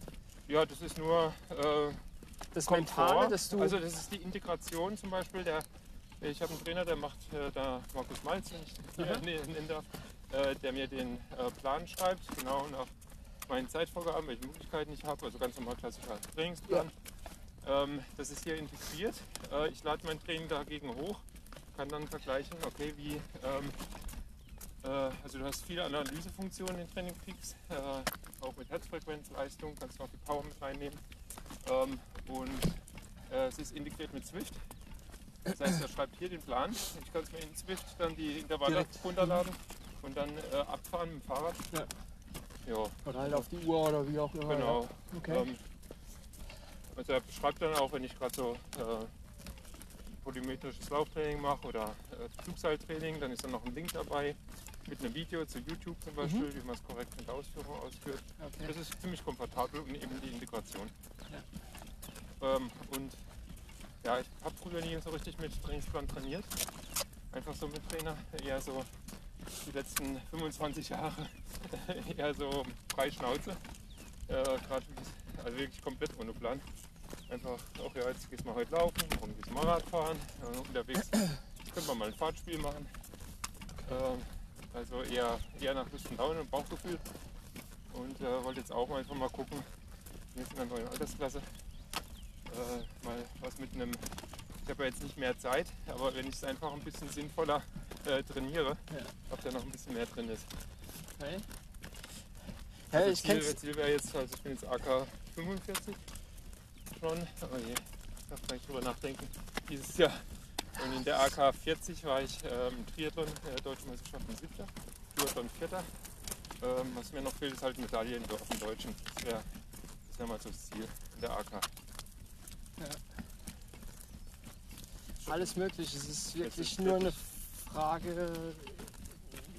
ja, das ist nur äh, Das Komfort. Mentale, dass du. Also das ist die Integration zum Beispiel der, Ich habe einen Trainer, der macht äh, da Markus Malz, ich den hier ne- nennen darf, äh, der mir den äh, Plan schreibt, genau nach meinen Zeitvorgaben, welche Möglichkeiten ich habe, also ganz normal klassischer Trainingsplan. Ähm, das ist hier integriert. Äh, ich lade mein Training dagegen hoch, kann dann vergleichen, okay, wie, ähm, äh, also du hast viele Analysefunktionen in Training Peaks, äh, auch mit Herzfrequenzleistung, kannst du auch die Power mit reinnehmen. Ähm, und äh, es ist integriert mit Swift. Das heißt, er schreibt hier den Plan. Ich kann es mir in Swift dann die Intervalle Direkt. runterladen und dann äh, abfahren mit dem Fahrrad. Ja. Ja, Oder halt auf die Uhr oder wie auch immer. genau. Ja. Okay. Ähm, also er beschreibt dann auch, wenn ich gerade so äh, polymetrisches Lauftraining mache oder äh, Flugseiltraining, dann ist dann noch ein Link dabei mit einem Video zu YouTube zum Beispiel, wie man es korrekt mit der Ausführung ausführt. okay. Das ist ziemlich komfortabel und eben die Integration. Ähm, und ja, ich habe früher nie so richtig mit Trainingsplan trainiert. Einfach so mit Trainer, eher so die letzten 25 Jahre eher so frei Schnauze. Äh, Gerade also wirklich komplett ohne Plan. Einfach, auch ja, jetzt gehst du mal heute laufen, morgen gehst du mal Radfahren, unterwegs können wir mal ein Fahrtspiel machen. Ähm, also eher, eher nach Lust und Laune und Bauchgefühl. Und äh, wollte jetzt auch mal einfach mal gucken, wir sind in einer neuen Altersklasse, äh, mal was mit einem, ich habe ja jetzt nicht mehr Zeit, aber wenn ich es einfach ein bisschen sinnvoller äh, trainiere, Ja. ob da noch ein bisschen mehr drin ist. okay. Also Hey, ich Ziel, kenn's. Ziel wäre jetzt, also ich bin jetzt AK 45 schon, aber je, ich darf gleich drüber nachdenken, dieses Jahr. Und in der AK 40 war ich ähm, im Triathlon, äh, Deutsche Meisterschaften siebter, Duathlon vierter. Ähm, was mir noch fehlt, ist halt Medaille in, auf dem Deutschen. Das wäre das wär mal so das Ziel in der AK. Alles möglich. Es ist wirklich ist nur eine Frage,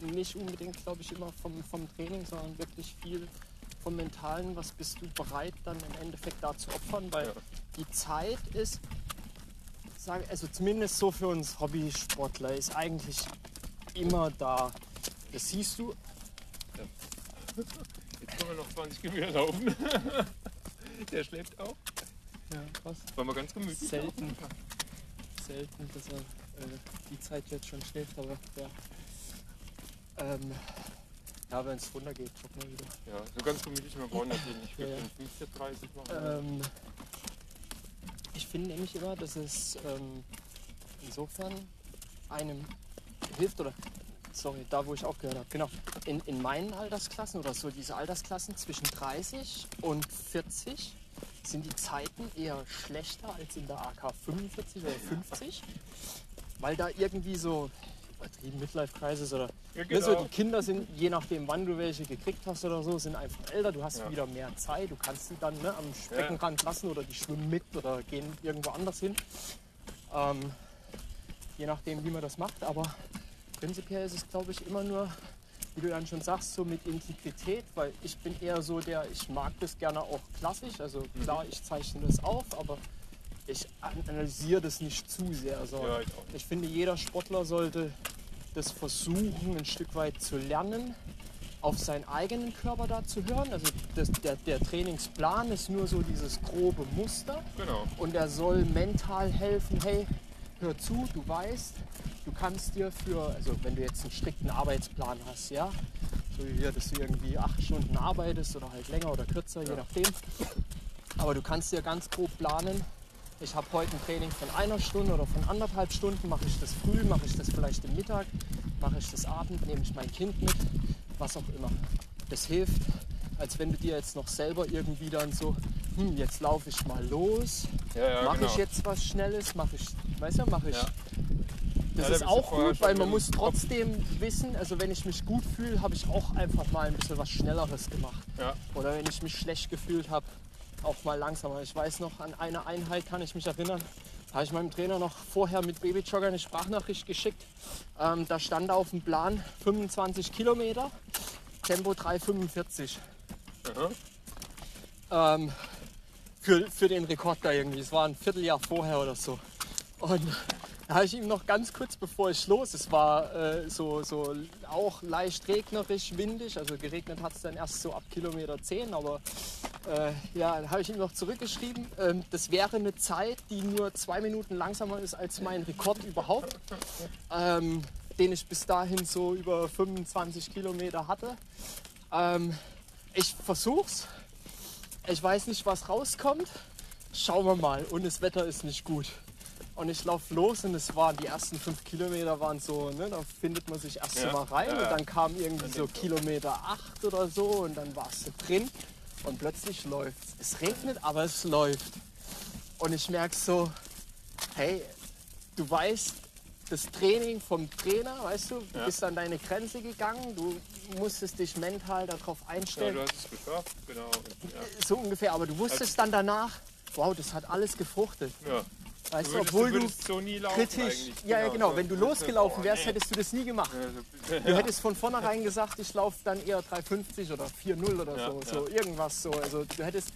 nicht unbedingt, glaube ich, immer vom, vom Training, sondern wirklich viel vom Mentalen. Was bist du bereit dann im Endeffekt da zu opfern? Weil Ja. die Zeit ist, sage, also zumindest so für uns Hobbysportler, ist eigentlich immer da. Das siehst du. Jetzt können wir noch 20 Kilometer laufen. der schläft auch. Ja, was? War mal ganz gemütlich. Selten. Selten, dass er äh, die Zeit jetzt schon schläft, aber ja. Ähm, ja, wenn es runtergeht, guck mal wieder. Ja, so ganz gemütlich. Wir brauchen natürlich nicht Ja, ja. 5, 4, 30 machen. Ähm, ich finde nämlich immer, dass es ähm, insofern einem hilft oder sorry, da wo ich auch gehört habe, genau, in, in meinen Altersklassen oder so diese Altersklassen zwischen 30 und 40 sind die Zeiten eher schlechter als in der AK 45 oder 50, weil da irgendwie so übertrieben Midlife Crisis oder Ja, Ne, genau. die Kinder sind, je nachdem wann du welche gekriegt hast oder so, sind einfach älter. Du hast Ja. wieder mehr Zeit. Du kannst sie dann ne, am Beckenrand lassen oder die schwimmen mit oder gehen irgendwo anders hin. Ähm, je nachdem, wie man das macht. Aber prinzipiell ist es, glaube ich, immer nur, wie du dann schon sagst, so mit Integrität, weil ich bin eher so der, ich mag das gerne auch klassisch. Also klar, ich zeichne das auf, aber ich an- analysiere das nicht zu sehr. Also Ja, ich ich finde, jeder Sportler sollte das versuchen, ein Stück weit zu lernen, auf seinen eigenen Körper da zu hören. Also das, der, der Trainingsplan ist nur so dieses grobe Muster Genau. und er soll mental helfen, hey, hör zu, du weißt, du kannst dir für, also wenn du jetzt einen strikten Arbeitsplan hast, ja, so wie wir, dass du irgendwie acht Stunden arbeitest oder halt länger oder kürzer, je nachdem, aber du kannst dir ganz grob planen, ich habe heute ein Training von einer Stunde oder von anderthalb Stunden, mache ich das früh, mache ich das vielleicht im Mittag, mache ich das Abend, nehme ich mein Kind mit, was auch immer. Das hilft, als wenn du dir jetzt noch selber irgendwie dann so, hm, jetzt laufe ich mal los, Ja, ja, mache genau. ich jetzt was Schnelles, mache ich, weißt du, mache ich. Ja. Das ist auch gut, weil man muss Kopf. trotzdem wissen, also wenn ich mich gut fühle, habe ich auch einfach mal ein bisschen was Schnelleres gemacht. Oder wenn ich mich schlecht gefühlt habe, auch mal langsamer. Ich weiß noch, an eine Einheit kann ich mich erinnern, da habe ich meinem Trainer noch vorher mit Babyjogger eine Sprachnachricht geschickt. Ähm, da stand auf dem Plan 25 Kilometer, Tempo 3,45. Aha. Ähm, für, für den Rekord da irgendwie. Es war ein Vierteljahr vorher oder so. Und habe ich ihm noch ganz kurz bevor ich los, es war äh, so, so auch leicht regnerisch, windig, also geregnet hat es dann erst so ab Kilometer 10, aber Äh, ja, dann habe ich ihm noch zurückgeschrieben. Ähm, das wäre eine Zeit, die nur zwei Minuten langsamer ist als mein Rekord überhaupt, ähm, den ich bis dahin so über 25 Kilometer hatte. Ähm, ich versuch's. Ich weiß nicht, was rauskommt. Schauen wir mal. Und das Wetter ist nicht gut. Und ich laufe los und es waren die ersten fünf Kilometer waren so, ne, da findet man sich erst Ja, mal rein ja, und ja. dann kam irgendwie so. Kilometer acht oder so und dann warst du drin und plötzlich läuft's. Es regnet, aber es läuft. Und ich merke so, hey, du weißt, das Training vom Trainer, weißt du, du Ja. bist an deine Grenze gegangen, du musstest dich mental darauf Ja, einstellen du hast es geschafft, genau. Ja. so ungefähr, aber du wusstest dann danach, wow, das hat alles gefruchtet. Ja. Weißt du, obwohl du du so nie laufen kritisch, ja, ja genau, so. wenn du losgelaufen wärst, hättest du das nie gemacht. Du hättest von vornherein gesagt, ich laufe dann eher 350 oder 4-0 oder Ja, so, ja. so irgendwas so. Also du hättest,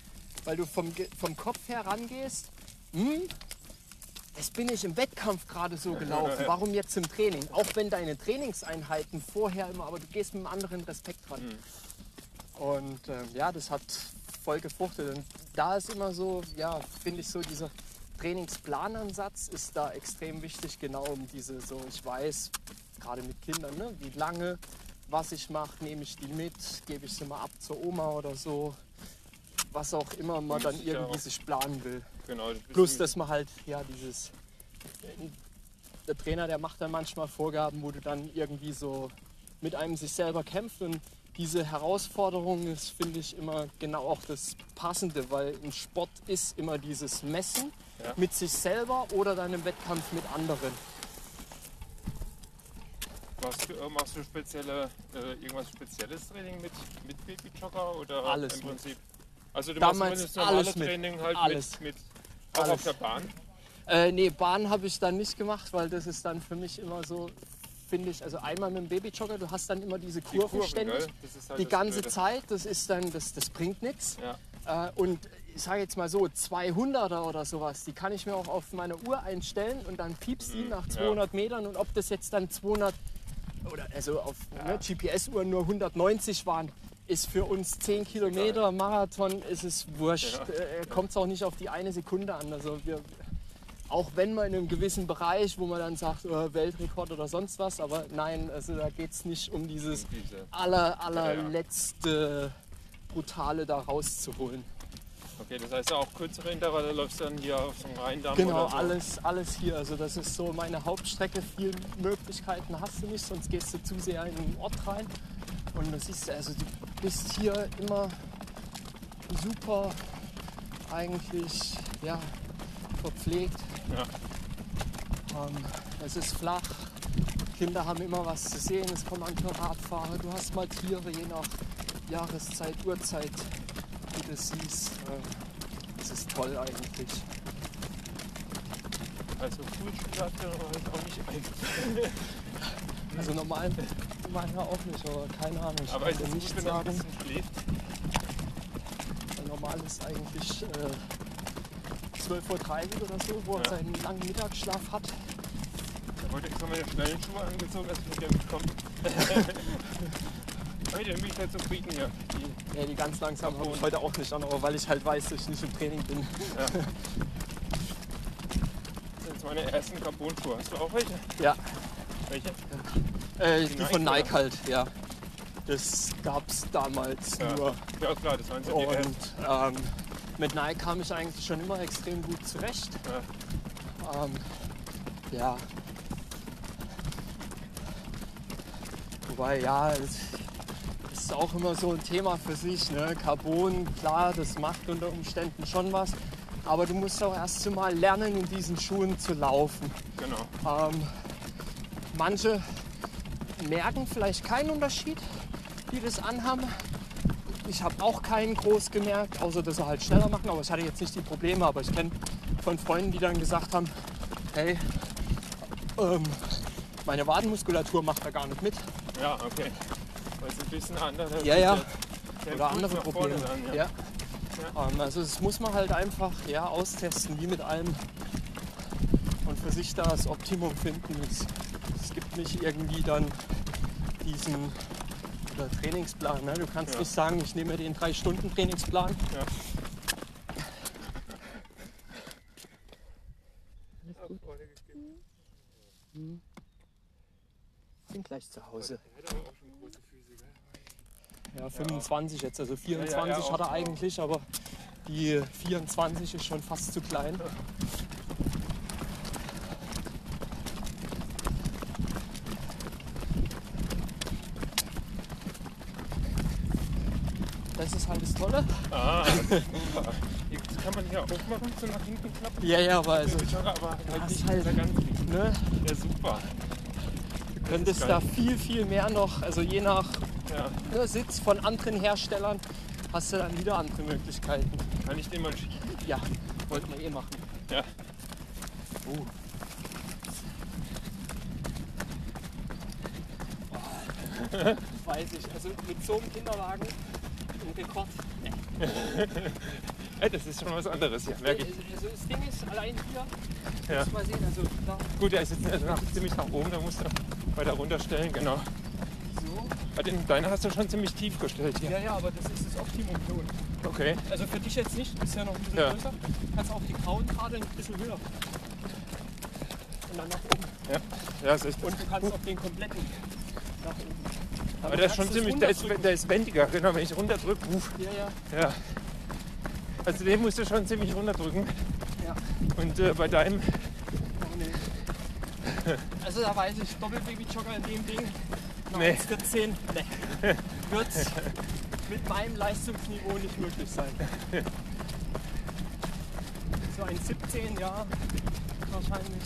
weil du vom, vom Kopf her rangehst, hm, das bin ich im Wettkampf gerade so gelaufen, warum jetzt im Training? Auch wenn deine Trainingseinheiten vorher immer, aber du gehst mit einem anderen Respekt ran. Mhm. Und ähm, ja, das hat voll gefruchtet. Und da ist immer so, ja, finde ich so, dieser Trainingsplanansatz ist da extrem wichtig, genau um diese, so ich weiß, gerade mit Kindern, ne, wie lange, was ich mache, nehme ich die mit, gebe ich sie mal ab zur Oma oder so, was auch immer man dann irgendwie sich planen will. Genau, Plus, dass man halt, ja, dieses, der Trainer, der macht dann manchmal Vorgaben, wo du dann irgendwie so mit einem sich selber kämpft und diese Herausforderung ist, finde ich, immer genau auch das Passende, weil im Sport ist immer dieses Messen Ja. mit sich selber oder dann im Wettkampf mit anderen. Machst du, äh, machst du spezielle, äh, irgendwas spezielles Training mit, mit Babyjogger oder Alles im mit. Prinzip? Also du Damals machst alles mit. Training halt Alles. mit, mit auch Alles. auf der Bahn? Äh, nee, Bahn habe ich dann nicht gemacht, weil das ist dann für mich immer so, finde ich, also einmal mit dem Babyjogger, du hast dann immer diese Die Kurven Kurven, ständig. halt die ganze Blöde. Zeit, das ist dann, das, das bringt nichts. Ja. Äh, und ich sage jetzt mal so, 200er oder sowas, die kann ich mir auch auf meine Uhr einstellen und dann piepst die Mhm, nach ja. 200 Metern und ob das jetzt dann 200 oder also auf ne, GPS-Uhren nur 190 waren, ist für uns 10 Kilometer Marathon, ist es wurscht. Ja. Äh, Kommt es auch nicht auf die eine Sekunde an. Also wir, auch wenn man in einem gewissen Bereich, wo man dann sagt, äh, Weltrekord oder sonst was, aber nein, also da geht es nicht um dieses Diese. aller, Ja, allerletzte Brutale da rauszuholen. Okay, das heißt auch kürzere Intervalle läufst du dann hier auf so einem Rheindamm Genau, oder so. alles, alles hier. Also das ist so meine Hauptstrecke. Viele Möglichkeiten hast du nicht, sonst gehst du zu sehr in den Ort rein. Und du siehst, also du bist hier immer super eigentlich ja, verpflegt. Ja. Ähm, es ist flach. Kinder haben immer was zu sehen. Es kommen andere Radfahrer. Du hast mal Tiere, je nach Jahreszeit, Uhrzeit, du das siehst. Äh, Es ist toll eigentlich. Also Frühstück hat er halt auch nicht eigentlich. Also normal, normal ja auch nicht, aber keine Ahnung. Ich Aber kann dir nicht er sagen. Normal ist eigentlich äh, 12.30 Uhr oder so, wo er Ja. seinen langen Mittagsschlaf hat. Er wollte extra meine schnellen Schuhe angezogen, als ich mit dir mitkomme. Heute bin ich halt zufrieden hier. Die, Ja, die ganz langsam habe ich heute auch nicht an, aber weil ich halt weiß, dass ich nicht im Training bin. das sind jetzt meine ersten Carbon-Schuhe. Hast du auch welche? Ja, Welche? äh, die, Die von Nike, Nike halt, ja. Das gab es damals Ja. nur. Ja, klar, das waren ersten. Und ähm, mit Nike kam ich eigentlich schon immer extrem gut zurecht. Ja. Ähm, ja. Wobei, ja, ist auch immer so ein Thema für sich. Ne? Carbon, klar, das macht unter Umständen schon was. Aber du musst auch erst mal lernen, in diesen Schuhen zu laufen. Genau. Ähm, manche merken vielleicht keinen Unterschied, die das anhaben. Ich habe auch keinen groß gemerkt, außer dass sie halt schneller machen. Aber ich hatte jetzt nicht die Probleme. Aber ich kenne von Freunden, die dann gesagt haben, hey, ähm, meine Wadenmuskulatur macht da gar nicht mit. Ja, okay. Weil es ein bisschen anders Ja, ja. Der Oder andere Probleme. Dann, ja. Ähm, also das muss man halt einfach ja, austesten, wie mit allem. Und für sich da das Optimum finden. Es, es gibt nicht irgendwie dann diesen Oder Trainingsplan. Ne? Du kannst Ja. nicht sagen, ich nehme mir den 3-Stunden-Trainingsplan. Ja. Bin gleich zu Hause. Hat aber auch schon große Füße, gell? Ja, 25 jetzt. Also 24 Ja, hat er eigentlich, aber die 24 ist schon fast zu klein. Das ist halt das Tolle. Ah. Das kann man hier auch machen, so nach hinten klappen. Ja, ja, aber also, Jogger, aber halt nicht halt- ne, Ja, super. du könntest da viel, viel mehr noch, also je nach Ja. Sitz von anderen Herstellern, hast du dann wieder andere Möglichkeiten. Kann ich den mal schieben? Ja, wollten wir eh machen. Ja. Oh. Weiß ich, also mit so einem Kinderwagen ein Rekord. Nee. Das ist schon was anderes hier, merke ich. Also das Ding ist, allein hier, Ja. muss mal sehen, also da Gut, der ist jetzt also nach, ziemlich nach oben, da musst du weiter runterstellen, genau. Den, deine hast du schon ziemlich tief gestellt hier. Ja, ja, aber das ist das Optimum für uns. Okay. Also für dich jetzt nicht, du bist ja noch ein bisschen Ja. größer. Kannst auch die grauen Nadeln ein bisschen höher. Und dann nach oben. Ja, ja ist echt. Und du kannst auch den kompletten nach oben. Aber der ist schon ziemlich, der ist, der ist wendiger, genau, wenn ich runterdrücke. Uff, Ja, ja. ja. Also den musst du schon ziemlich runterdrücken. Ja. Und äh, bei deinem, Oh, nee. Also da weiß ich, Doppelbaby-Jogger in dem Ding. Nee. 14, nee. Wird mit meinem Leistungsniveau nicht möglich sein. So ein 17, ja, wahrscheinlich.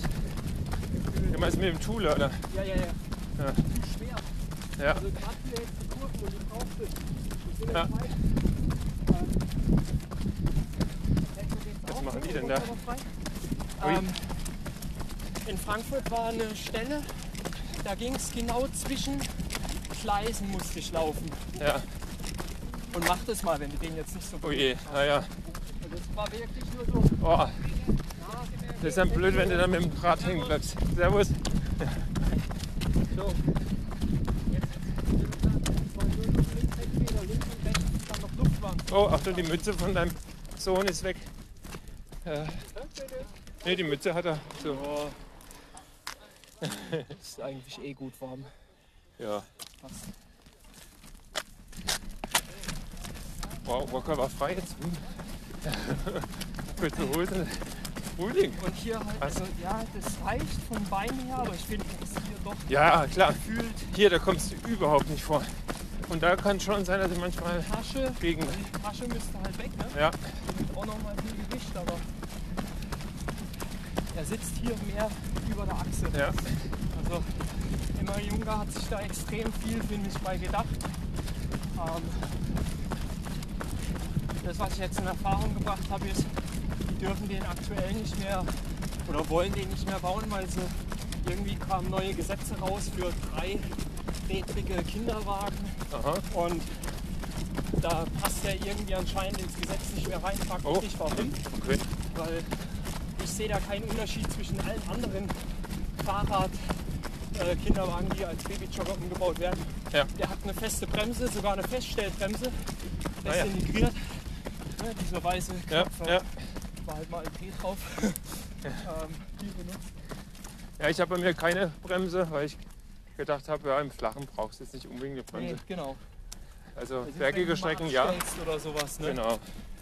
du meinst mit dem Tool, oder? Ja, ja, ja. Ja. Zu schwer. Ja. Also gerade hier jetzt die Kurven und die Brauchst Die sind Ja. ja. frei. Was machen die denn da? Ui. Ähm, in Frankfurt war eine Stelle, da ging es genau zwischen Gleisen musste ich laufen. Ja. Und mach das mal, wenn du den jetzt nicht so Oh je, naja. Und das war wirklich nur so. Oh, das ist dann blöd, wenn du dann mit dem Rad hängen bleibst. Servus. so. Oh, Achtung, die Mütze von deinem Sohn ist weg. Äh, nee, die Mütze hat er. So. Ist eigentlich eh gut warm. Ja. Passt. Wow, Walker war frei jetzt. Kurze Hose. Frühling. Und hier halt, also ja, das reicht vom Bein her, aber ich finde das hier doch Ja, klar. gefühlt Hier, da kommst du überhaupt nicht vor. Und da kann schon sein, dass ich manchmal Tasche. gegen. Die Tasche müsste halt weg, ne? Ja, Und auch nochmal viel Gewicht, aber er sitzt hier mehr über der Achse. ja. Also immer Junge hat sich da extrem viel, finde ich, bei gedacht. Ähm, das, was ich jetzt in Erfahrung gebracht habe, ist, die dürfen den aktuell nicht mehr oder wollen den nicht mehr bauen, weil sie irgendwie kamen neue Gesetze raus für dreirädrige Kinderwagen Aha. und da passt er irgendwie anscheinend ins Gesetz nicht mehr rein. Frag mich Oh. nicht warum Okay. weil ich sehe da keinen Unterschied zwischen allen anderen Fahrrad äh, Kinderwagen, die als Babyjogger umgebaut werden. Ja. Der hat eine feste Bremse, sogar eine Feststellbremse. Der Ah, ist ja. integriert. Ne, dieser weiße Ja, Knopf, ja. war halt mal ein P drauf. ähm, die benutzt. ja, ich habe bei mir keine Bremse, weil ich gedacht habe, ja, im Flachen brauchst du jetzt nicht unbedingt eine Nee, Bremse. genau. Also Das wenn bergige Strecken, ja. Oder sowas, ne? Genau.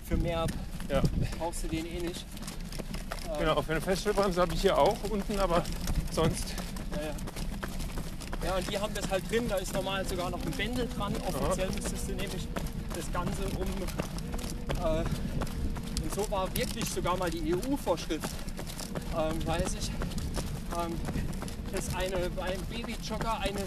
Für mehr Ja. brauchst du den eh nicht. Genau, für eine Feststellbremse habe ich hier auch unten, aber sonst. Ja, ja. ja, und die haben das halt drin, da ist normal sogar noch ein Bändel dran. Offiziell müsstest du nämlich das Ganze um. Äh, und so war wirklich sogar mal die EU-Vorschrift, ähm, weiß ich, ähm, dass eine, beim Babyjogger eine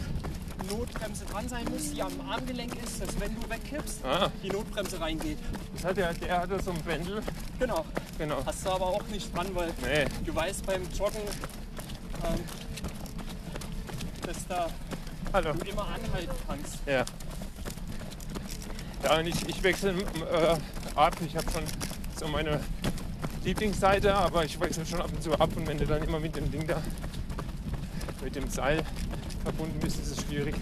Notbremse dran sein muss, die am Armgelenk ist, dass wenn du wegkippst, Ah, die Notbremse reingeht. das hat der, der hatte so ein Bändel. Genau. Genau. Hast du aber auch nicht dran, weil Nee, du weißt beim Joggen, ähm, dass da hallo. du immer anhalten kannst. Ja. Ja, und ich, ich wechsle äh, ab. Ich habe schon so meine Lieblingsseite, aber ich wechsle schon ab und zu ab. Und wenn du dann immer mit dem Ding da, mit dem Seil verbunden bist, ist es schwierig.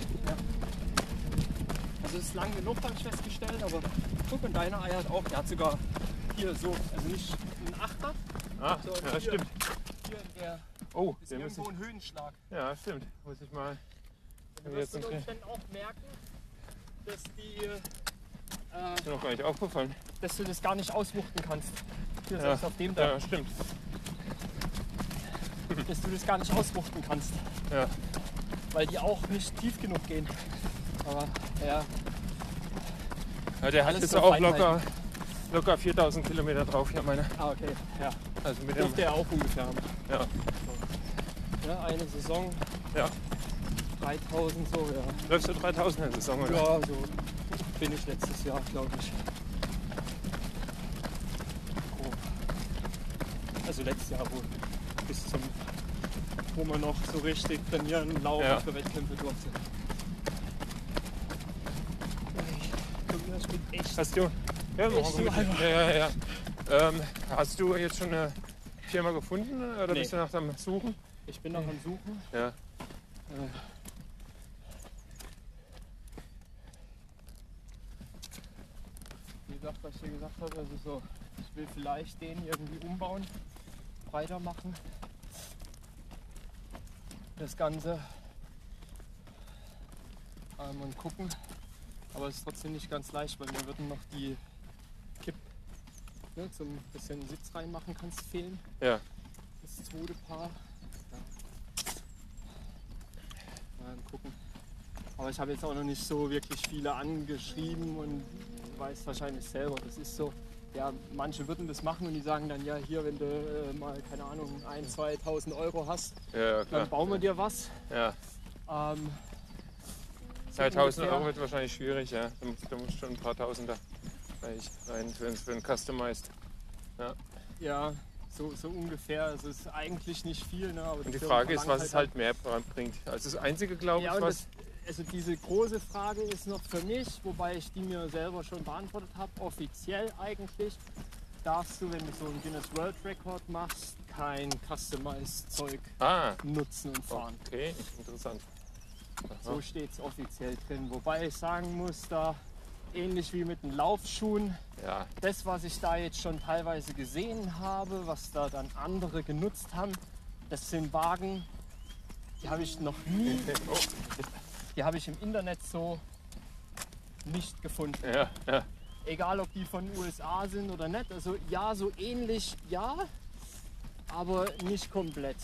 Also es ist lang genug, habe ich festgestellt, aber guck, und deine Eier hat auch, der hat sogar hier so, also nicht ein Achter, Ah, ja, hier, stimmt. hier der, Oh, ist der irgendwo ein Höhenschlag. ja, stimmt. Muss ich mal. Du Ja, wirst jetzt unter. Umständen auch merken, dass die, äh, Ist mir noch gar nicht aufgefallen. dass du das gar nicht auswuchten kannst. Hier Ja. selbst auf dem da, Ja, stimmt. dass du das gar nicht auswuchten kannst, Ja. weil die auch nicht tief genug gehen. Aber ja, ja der hat jetzt auch locker, locker 4000 Kilometer drauf. Ja, meine. ah, okay, ja. Also mit. Dürfte er auch ungefähr haben. Ja. Ja, eine Saison, Ja. 3000 so, ja. Läufst du 3000 in der Saison, oder? Ja, so bin ich letztes Jahr, glaube ich. Grob. Also letztes Jahr, wo bis zum, wo man noch so richtig trainieren, laufen Ja. für Wettkämpfe durfte. Hast du? Ja, morgen so mit- einfach. ja, ja, ja. Ähm, hast du jetzt schon eine Firma gefunden oder Nee. bist du nach dem Suchen? Ich bin noch am Suchen. Ja. Äh, Wie gesagt, was ich dir gesagt habe, also so, ich will vielleicht den irgendwie umbauen, breiter machen. Das Ganze. Ähm, und gucken. Aber es ist trotzdem nicht ganz leicht, weil mir würden noch die ne, zum bisschen Sitz reinmachen kannst fehlen. Ja. Das zweite Paar. Ja. Mal gucken. Aber ich habe jetzt auch noch nicht so wirklich viele angeschrieben und du weißt wahrscheinlich selber, das ist so. Ja, manche würden das machen und die sagen dann, ja, hier, wenn du äh, mal, keine Ahnung, 1.000, 2.000 Euro hast, Ja, dann bauen wir dir was. Ja. Ähm, so 2000 ungefähr. Euro wird wahrscheinlich schwierig, ja. Da musst, da musst schon ein paar Tausender rein rein für, für einen Customized. Ja, so, so ungefähr. Also es ist eigentlich nicht viel. Ne? Aber Und die Frage ist, was es halt mehr bringt. Also das Einzige, glaube Ja, ich, was. das, also diese große Frage ist noch für mich, wobei ich die mir selber schon beantwortet habe. Offiziell eigentlich darfst du, wenn du so einen Guinness World Record machst, kein Customized Zeug Ah, nutzen und fahren. okay, interessant. Aha. So steht es offiziell drin. Wobei ich sagen muss, da ähnlich wie mit den Laufschuhen, Ja, das, was ich da jetzt schon teilweise gesehen habe, was da dann andere genutzt haben, das sind Wagen, die habe ich noch nie, oh, die habe ich im Internet so nicht gefunden. ja, ja, Egal, ob die von USA sind oder nicht. Also ja, so ähnlich, ja, aber nicht komplett.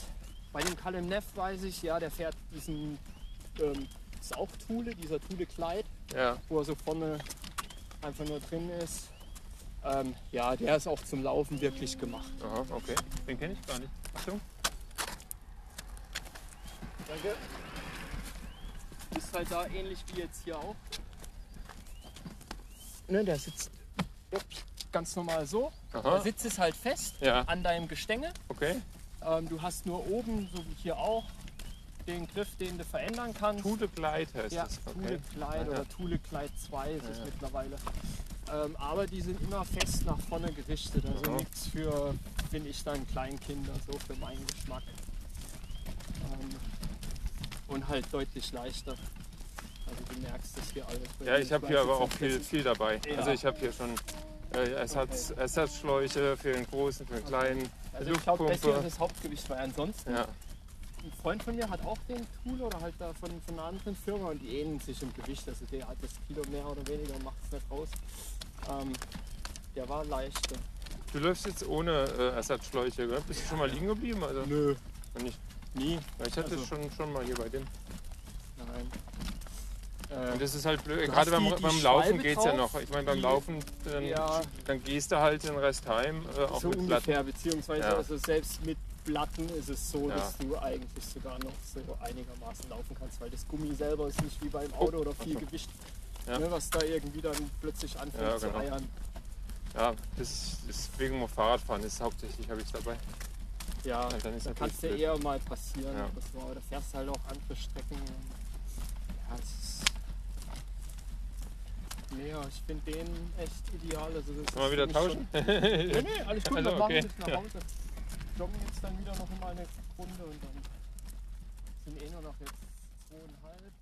Bei dem Kalem Neff weiß ich, ja, der fährt diesen, ähm, das ist auch Thule, dieser Thule Kleid ja. wo er so vorne einfach nur drin ist. Ähm, ja, der ist auch zum Laufen wirklich gemacht. Aha, okay. Den kenne ich gar nicht. Achtung. Danke. Ist halt da ähnlich wie jetzt hier auch. Ne, der sitzt ganz normal so. Der Aha. Sitz ist halt fest Ja, an deinem Gestänge. okay. Ähm, du hast nur oben, so wie hier auch, den Griff, den du verändern kannst. Thule Glide heißt Ja, das. Thule Okay. Kleid Ja, ja. oder Thule Kleid 2 ist es Ja, ja. mittlerweile. Ähm, aber die sind immer fest nach vorne gerichtet. Also Aha. nichts für, finde ich, dann Kleinkinder, so für meinen Geschmack. Ähm, und halt deutlich leichter. Also du merkst das hier alles. Ja, ich habe hier aber auch viel, viel dabei. Ja. Also ich habe hier schon äh, Ersatz, Ersatzschläuche für den großen, für den kleinen. Also ich glaube, das hier Luftpumpe. ist das Hauptgewicht, weil ansonsten Ja, ein Freund von mir hat auch den Tool oder halt da von, von einer anderen Firma und die ähneln sich im Gewicht. Also der hat das Kilo mehr oder weniger, macht es nicht raus. Ähm, der war leichter. du läufst jetzt ohne äh, Ersatzschläuche, gell? Bist du schon mal liegen geblieben? Also, Nö. nicht. Nie. Weil Ich hatte Also- das schon, schon mal hier bei dem. Nein. Und Äh, das ist halt blöd. Gerade beim, die- beim Laufen geht es ja noch. Ich meine, beim Laufen, dann, Ja. dann gehst du halt den Rest heim, äh, auch so mit ungefähr, Platten. beziehungsweise Ja. also selbst mit Platten ist es so, Ja. dass du eigentlich sogar noch so einigermaßen laufen kannst, weil das Gummi selber ist nicht wie beim Auto oder viel. Gewicht, Ja. ne, was da irgendwie dann plötzlich anfängt Ja, zu genau. eiern. Ja, das ist, wegen dem Fahrradfahren ist hauptsächlich habe ich dabei. Ja, Ja, dann ist da natürlich kann es blöd. eher mal passieren. Ja. Das war, da fährst du halt auch andere Strecken. Ja, es ist Nee, ja, ich finde den echt ideal. Also das ist wieder tauschen? Nee, nee, alles gut, Also, dann wir okay. bis nach Ja. Hause. Joggen jetzt dann wieder noch mal eine Runde und dann sind eh nur noch jetzt zweieinhalb.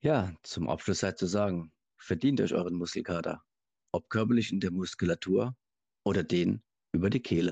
Ja, zum Abschluss sei zu sagen, verdient euch euren Muskelkater, ob körperlich in der Muskulatur oder den über die Kehle.